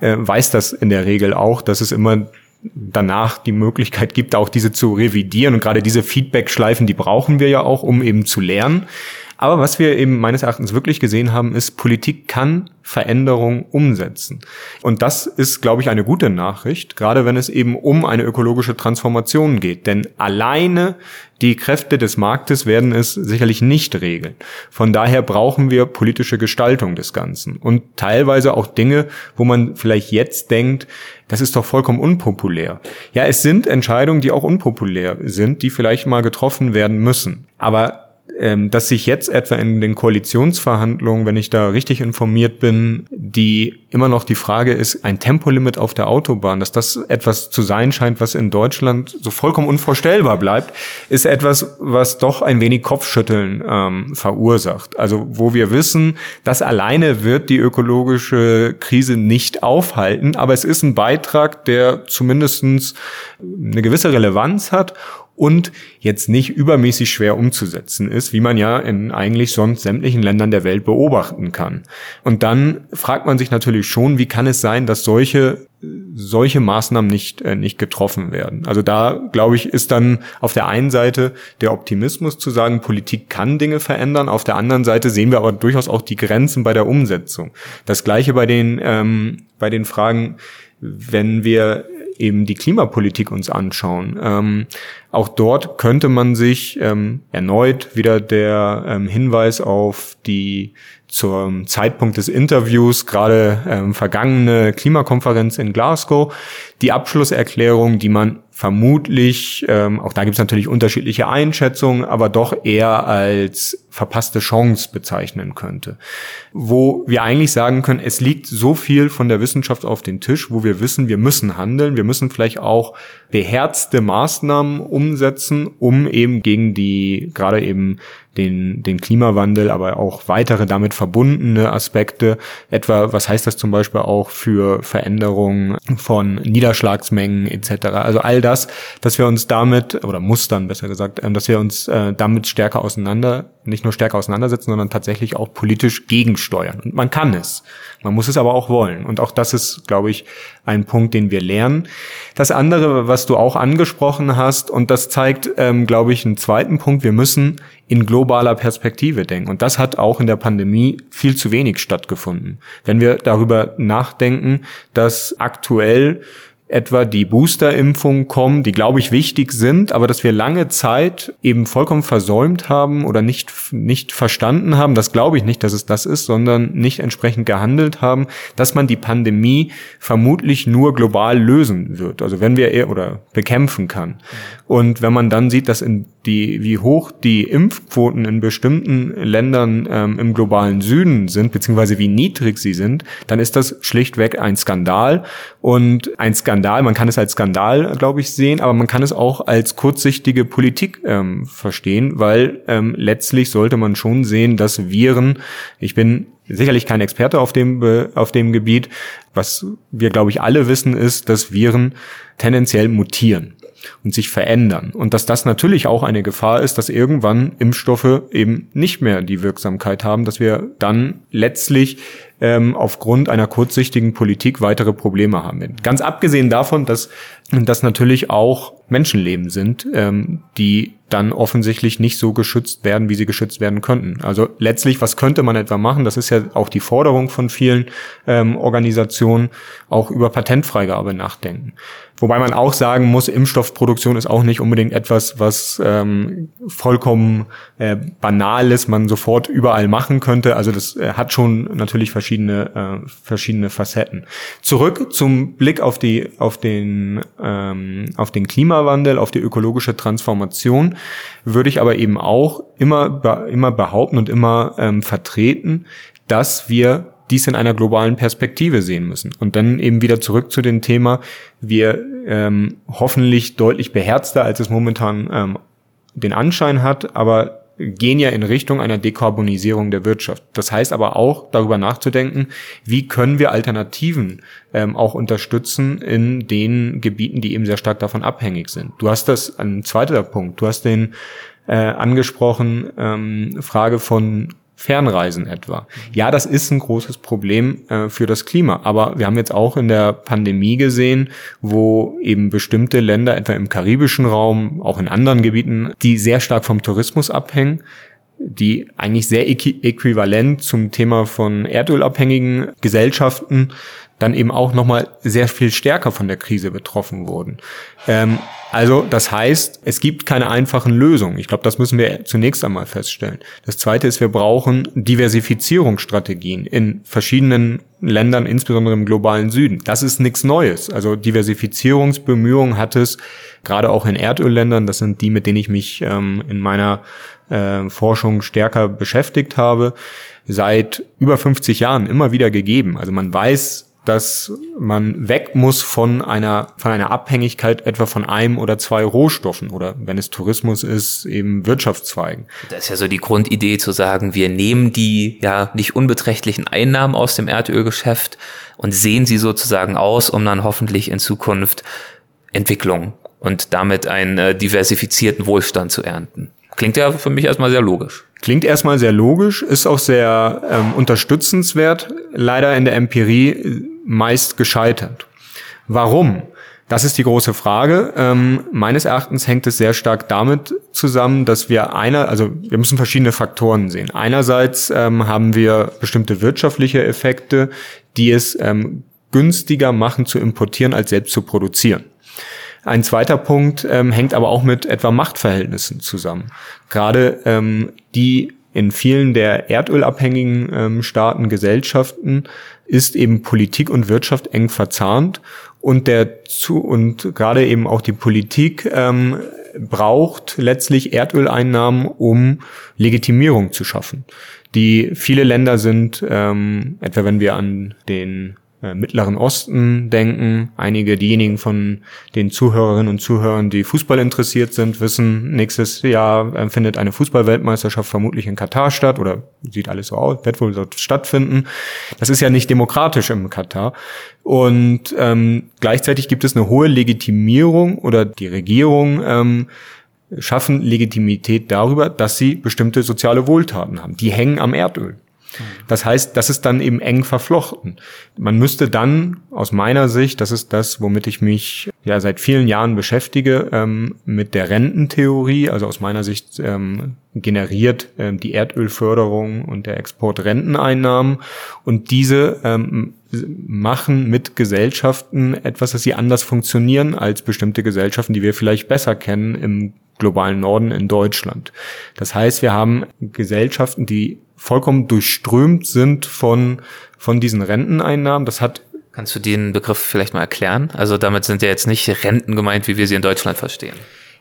äh, weiß das in der Regel auch, dass es immer danach die Möglichkeit gibt, auch diese zu revidieren. Und gerade diese Feedback-Schleifen, die brauchen wir ja auch, um eben zu lernen. Aber was wir eben meines Erachtens wirklich gesehen haben, ist, Politik kann Veränderung umsetzen. Und das ist, glaube ich, eine gute Nachricht, gerade wenn es eben um eine ökologische Transformation geht. Denn alleine die Kräfte des Marktes werden es sicherlich nicht regeln. Von daher brauchen wir politische Gestaltung des Ganzen und teilweise auch Dinge, wo man vielleicht jetzt denkt, das ist doch vollkommen unpopulär. Ja, es sind Entscheidungen, die auch unpopulär sind, die vielleicht mal getroffen werden müssen. Aber ähm, dass sich jetzt etwa in den Koalitionsverhandlungen, wenn ich da richtig informiert bin, die immer noch die Frage ist, ein Tempolimit auf der Autobahn, dass das etwas zu sein scheint, was in Deutschland so vollkommen unvorstellbar bleibt, ist etwas, was doch ein wenig Kopfschütteln ähm, verursacht. Also wo wir wissen, das alleine wird die ökologische Krise nicht aufhalten, aber es ist ein Beitrag, der zumindestens eine gewisse Relevanz hat und jetzt nicht übermäßig schwer umzusetzen ist, wie man ja in eigentlich sonst sämtlichen Ländern der Welt beobachten kann. Und dann fragt man sich natürlich schon, wie kann es sein, dass solche solche Maßnahmen nicht äh, nicht getroffen werden. Also da glaube ich ist dann auf der einen Seite der Optimismus zu sagen, Politik kann Dinge verändern. Auf der anderen Seite sehen wir aber durchaus auch die Grenzen bei der Umsetzung. Das gleiche bei den ähm, bei den Fragen, wenn wir eben die Klimapolitik uns anschauen. Ähm, auch dort könnte man sich ähm, erneut wieder der ähm, Hinweis auf die zum Zeitpunkt des Interviews gerade ähm, vergangene Klimakonferenz in Glasgow, die Abschlusserklärung, die man vermutlich, ähm, auch da gibt es natürlich unterschiedliche Einschätzungen, aber doch eher als verpasste Chance bezeichnen könnte. Wo wir eigentlich sagen können, es liegt so viel von der Wissenschaft auf den Tisch, wo wir wissen, wir müssen handeln, wir müssen vielleicht auch beherzte Maßnahmen umsetzen, um eben gegen die gerade eben den, den Klimawandel, aber auch weitere damit verbundene Aspekte, etwa was heißt das zum Beispiel auch für Veränderungen von Niederschlagsmengen etc. Also all das, dass wir uns damit, oder Mustern besser gesagt, ähm, dass wir uns äh, damit stärker auseinandersetzen nicht nur stärker auseinandersetzen, sondern tatsächlich auch politisch gegensteuern. Und man kann es. Man muss es aber auch wollen. Und auch das ist, glaube ich, ein Punkt, den wir lernen. Das andere, was du auch angesprochen hast, und das zeigt, ähm, glaube ich, einen zweiten Punkt, wir müssen in globaler Perspektive denken. Und das hat auch in der Pandemie viel zu wenig stattgefunden. Wenn wir darüber nachdenken, dass aktuell etwa die Boosterimpfungen kommen, die glaube ich wichtig sind, aber dass wir lange Zeit eben vollkommen versäumt haben oder nicht, nicht verstanden haben, das glaube ich nicht, dass es das ist, sondern nicht entsprechend gehandelt haben, dass man die Pandemie vermutlich nur global lösen wird. Also wenn wir oder bekämpfen kann. Und wenn man dann sieht, dass in die, wie hoch die Impfquoten in bestimmten Ländern ähm, im globalen Süden sind, beziehungsweise wie niedrig sie sind, dann ist das schlichtweg ein Skandal. Und ein Skandal, man kann es als Skandal, glaube ich, sehen, aber man kann es auch als kurzsichtige Politik ähm, verstehen, weil ähm, letztlich sollte man schon sehen, dass Viren, ich bin sicherlich kein Experte auf dem, auf dem Gebiet, was wir, glaube ich, alle wissen, ist, dass Viren tendenziell mutieren und sich verändern. Und dass das natürlich auch eine Gefahr ist, dass irgendwann Impfstoffe eben nicht mehr die Wirksamkeit haben, dass wir dann letztlich ähm, aufgrund einer kurzsichtigen Politik weitere Probleme haben. Ganz abgesehen davon, dass das natürlich auch Menschenleben sind, ähm, die dann offensichtlich nicht so geschützt werden, wie sie geschützt werden könnten. Also letztlich, was könnte man etwa machen? Das ist ja auch die Forderung von vielen ähm, Organisationen, auch über Patentfreigabe nachdenken. Wobei man auch sagen muss, Impfstoffproduktion ist auch nicht unbedingt etwas, was ähm, vollkommen äh, banal ist, man sofort überall machen könnte. Also das äh, hat schon natürlich verschiedene äh, verschiedene Facetten. Zurück zum Blick auf die auf den ähm, auf den Klimawandel, auf die ökologische Transformation würde ich aber eben auch immer immer behaupten und immer ähm, vertreten, dass wir dies in einer globalen Perspektive sehen müssen. Und dann eben wieder zurück zu dem Thema, wir ähm, hoffentlich deutlich beherzter, als es momentan ähm, den Anschein hat, aber gehen ja in Richtung einer Dekarbonisierung der Wirtschaft. Das heißt aber auch darüber nachzudenken, wie können wir Alternativen ähm, auch unterstützen in den Gebieten, die eben sehr stark davon abhängig sind. Du hast das, ein zweiter Punkt, du hast den äh, angesprochen, ähm, Frage von Fernreisen etwa. Ja, das ist ein großes Problem äh, für das Klima. Aber wir haben jetzt auch in der Pandemie gesehen, wo eben bestimmte Länder, etwa im karibischen Raum, auch in anderen Gebieten, die sehr stark vom Tourismus abhängen, die eigentlich sehr äquivalent zum Thema von erdölabhängigen Gesellschaften dann eben auch nochmal sehr viel stärker von der Krise betroffen wurden. Ähm, also das heißt, es gibt keine einfachen Lösungen. Ich glaube, das müssen wir zunächst einmal feststellen. Das Zweite ist, wir brauchen Diversifizierungsstrategien in verschiedenen Ländern, insbesondere im globalen Süden. Das ist nichts Neues. Also Diversifizierungsbemühungen hat es gerade auch in Erdölländern, das sind die, mit denen ich mich ähm, in meiner äh, Forschung stärker beschäftigt habe, seit über 50 Jahren immer wieder gegeben. Also man weiß, dass man weg muss von einer, von einer Abhängigkeit etwa von einem oder zwei Rohstoffen oder wenn es Tourismus ist, eben Wirtschaftszweigen. Das ist ja so die Grundidee zu sagen, wir nehmen die ja nicht unbeträchtlichen Einnahmen aus dem Erdölgeschäft und sehen sie sozusagen aus, um dann hoffentlich in Zukunft Entwicklung und damit einen äh, diversifizierten Wohlstand zu ernten. Klingt ja für mich erstmal sehr logisch. Klingt erstmal sehr logisch, ist auch sehr ähm, unterstützenswert, leider in der Empirie meist gescheitert. Warum? Das ist die große Frage. Ähm, meines Erachtens hängt es sehr stark damit zusammen, dass wir einer, also wir müssen verschiedene Faktoren sehen. Einerseits ähm, haben wir bestimmte wirtschaftliche Effekte, die es ähm, günstiger machen zu importieren als selbst zu produzieren. Ein zweiter Punkt ähm, hängt aber auch mit etwa Machtverhältnissen zusammen. Gerade ähm, die in vielen der erdölabhängigen ähm, Staaten, Gesellschaften ist eben Politik und Wirtschaft eng verzahnt und der zu und gerade eben auch die Politik ähm, braucht letztlich Erdöleinnahmen, um Legitimierung zu schaffen. Die viele Länder sind, ähm, etwa wenn wir an den äh, Mittleren Osten denken. Einige diejenigen von den Zuhörerinnen und Zuhörern, die Fußball interessiert sind, wissen, nächstes Jahr äh, findet eine Fußballweltmeisterschaft vermutlich in Katar statt oder sieht alles so aus, wird wohl dort stattfinden. Das ist ja nicht demokratisch im Katar. Und ähm, gleichzeitig gibt es eine hohe Legitimierung oder die Regierung ähm, schaffen Legitimität darüber, dass sie bestimmte soziale Wohltaten haben. Die hängen am Erdöl. Das heißt, das ist dann eben eng verflochten. Man müsste dann aus meiner Sicht, das ist das, womit ich mich ja seit vielen Jahren beschäftige, ähm, mit der Rententheorie, also aus meiner Sicht ähm, generiert ähm, die Erdölförderung und der Export Renteneinnahmen und diese ähm, machen mit Gesellschaften etwas, dass sie anders funktionieren als bestimmte Gesellschaften, die wir vielleicht besser kennen im globalen Norden in Deutschland. Das heißt, wir haben Gesellschaften, die vollkommen durchströmt sind von, von diesen Renteneinnahmen. Das hat Kannst du den Begriff vielleicht mal erklären? Also damit sind ja jetzt nicht Renten gemeint, wie wir sie in Deutschland verstehen.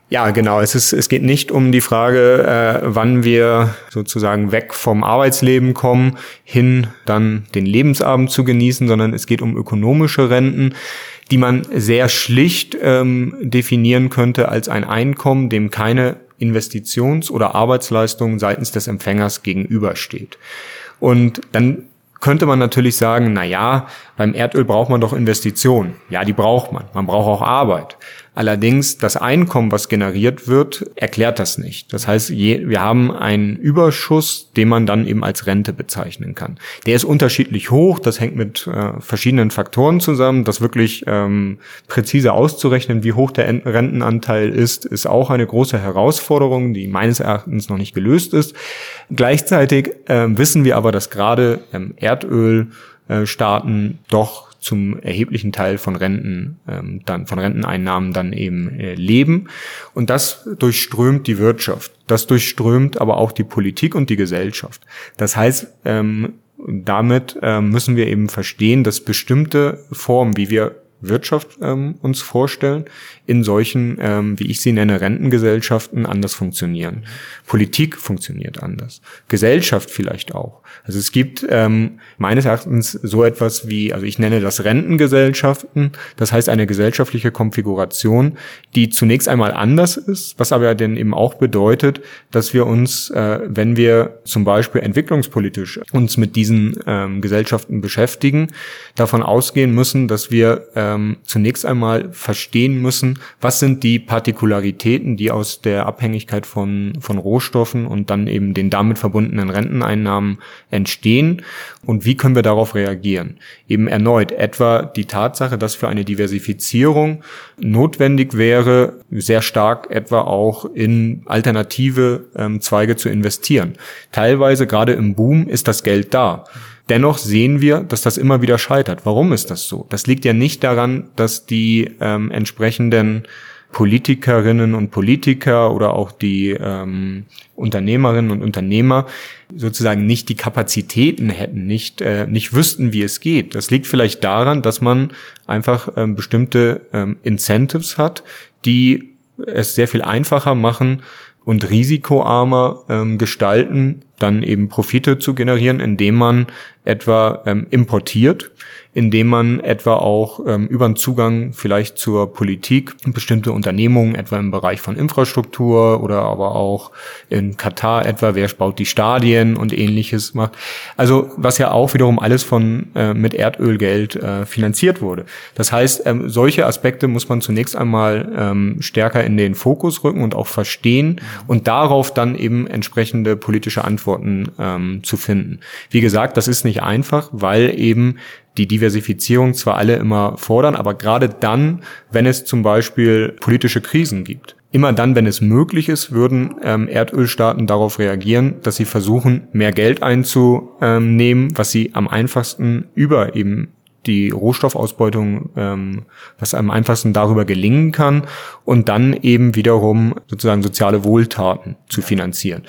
Ja, genau. Es, ist, es geht nicht um die Frage, äh, wann wir sozusagen weg vom Arbeitsleben kommen, hin dann den Lebensabend zu genießen, sondern es geht um ökonomische Renten, die man sehr schlicht ähm, definieren könnte als ein Einkommen, dem keine Investitions- oder Arbeitsleistung seitens des Empfängers gegenübersteht. Und dann könnte man natürlich sagen, na ja, beim Erdöl braucht man doch Investitionen. Ja, die braucht man. Man braucht auch Arbeit. Allerdings das Einkommen, was generiert wird, erklärt das nicht. Das heißt, je, wir haben einen Überschuss, den man dann eben als Rente bezeichnen kann. Der ist unterschiedlich hoch. Das hängt mit äh, verschiedenen Faktoren zusammen. Das wirklich ähm, präzise auszurechnen, wie hoch der Rentenanteil ist, ist auch eine große Herausforderung, die meines Erachtens noch nicht gelöst ist. Gleichzeitig äh, wissen wir aber, dass gerade ähm, Erdölstaaten äh, doch zum erheblichen Teil von Renten ähm, dann von Renteneinnahmen dann eben äh, leben und das durchströmt die Wirtschaft, das durchströmt aber auch die Politik und die Gesellschaft. Das heißt, ähm, damit ähm, müssen wir eben verstehen, dass bestimmte Formen, wie wir Wirtschaft ähm, uns vorstellen, in solchen, ähm, wie ich sie nenne, Rentengesellschaften anders funktionieren. Politik funktioniert anders. Gesellschaft vielleicht auch. Also es gibt ähm, meines Erachtens so etwas wie, also ich nenne das Rentengesellschaften, das heißt eine gesellschaftliche Konfiguration, die zunächst einmal anders ist, was aber dann eben auch bedeutet, dass wir uns, äh, wenn wir zum Beispiel entwicklungspolitisch uns mit diesen ähm, Gesellschaften beschäftigen, davon ausgehen müssen, dass wir ähm, zunächst einmal verstehen müssen, was sind die Partikularitäten, die aus der Abhängigkeit von, von Rohstoffen und dann eben den damit verbundenen Renteneinnahmen entstehen und wie können wir darauf reagieren. Eben erneut etwa die Tatsache, dass für eine Diversifizierung notwendig wäre, sehr stark etwa auch in alternative ähm, Zweige zu investieren. Teilweise gerade im Boom ist das Geld da. Dennoch sehen wir, dass das immer wieder scheitert. Warum ist das so? Das liegt ja nicht daran, dass die ähm, entsprechenden Politikerinnen und Politiker oder auch die ähm, Unternehmerinnen und Unternehmer sozusagen nicht die Kapazitäten hätten, nicht, äh, nicht wüssten, wie es geht. Das liegt vielleicht daran, dass man einfach ähm, bestimmte ähm, Incentives hat, die es sehr viel einfacher machen und risikoarmer ähm, gestalten, dann eben Profite zu generieren, indem man etwa ähm, importiert indem man etwa auch ähm, über einen Zugang vielleicht zur Politik bestimmte Unternehmungen, etwa im Bereich von Infrastruktur oder aber auch in Katar etwa, wer baut die Stadien und ähnliches macht. Also was ja auch wiederum alles von äh, mit Erdölgeld äh, finanziert wurde. Das heißt, ähm, solche Aspekte muss man zunächst einmal ähm, stärker in den Fokus rücken und auch verstehen und darauf dann eben entsprechende politische Antworten ähm, zu finden. Wie gesagt, das ist nicht einfach, weil eben die Diversifizierung zwar alle immer fordern, aber gerade dann, wenn es zum Beispiel politische Krisen gibt. Immer dann, wenn es möglich ist, würden ähm, Erdölstaaten darauf reagieren, dass sie versuchen, mehr Geld einzunehmen, was sie am einfachsten über eben die Rohstoffausbeutung, ähm, was am einfachsten darüber gelingen kann und dann eben wiederum sozusagen soziale Wohltaten zu finanzieren.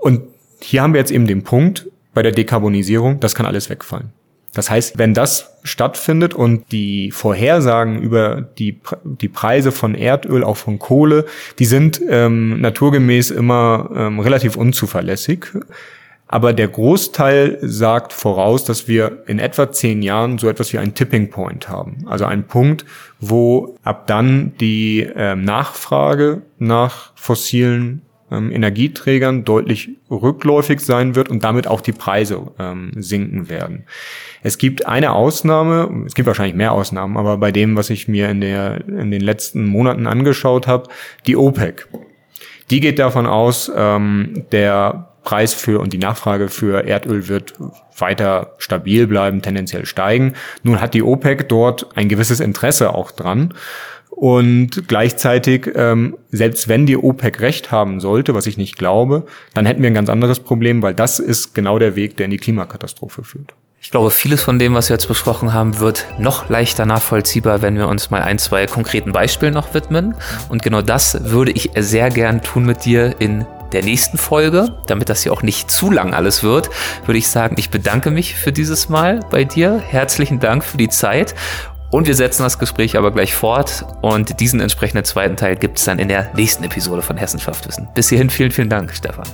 Und hier haben wir jetzt eben den Punkt bei der Dekarbonisierung, das kann alles wegfallen. Das heißt, wenn das stattfindet und die Vorhersagen über die, die Preise von Erdöl, auch von Kohle, die sind ähm, naturgemäß immer ähm, relativ unzuverlässig. Aber der Großteil sagt voraus, dass wir in etwa zehn Jahren so etwas wie einen Tipping Point haben. Also einen Punkt, wo ab dann die äh, Nachfrage nach fossilen ähm, Energieträgern deutlich rückläufig sein wird und damit auch die Preise ähm, sinken werden. Es gibt eine Ausnahme, es gibt wahrscheinlich mehr Ausnahmen, aber bei dem, was ich mir in, der, in den letzten Monaten angeschaut habe, die OPEC. Die geht davon aus, ähm, der Preis für und die Nachfrage für Erdöl wird weiter stabil bleiben, tendenziell steigen. Nun hat die OPEC dort ein gewisses Interesse auch dran. Und gleichzeitig, ähm, selbst wenn die OPEC recht haben sollte, was ich nicht glaube, dann hätten wir ein ganz anderes Problem, weil das ist genau der Weg, der in die Klimakatastrophe führt. Ich glaube, vieles von dem, was wir jetzt besprochen haben, wird noch leichter nachvollziehbar, wenn wir uns mal ein, zwei konkreten Beispielen noch widmen. Und genau das würde ich sehr gern tun mit dir in der nächsten Folge, damit das hier auch nicht zu lang alles wird, würde ich sagen, ich bedanke mich für dieses Mal bei dir. Herzlichen Dank für die Zeit. Und wir setzen das Gespräch aber gleich fort und diesen entsprechenden zweiten Teil gibt es dann in der nächsten Episode von Hessenschaft Wissen. Bis hierhin vielen, vielen Dank, Stefan.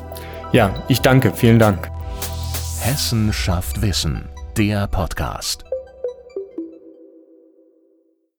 Ja, ich danke. Vielen Dank. Hessen schafft Wissen, der Podcast.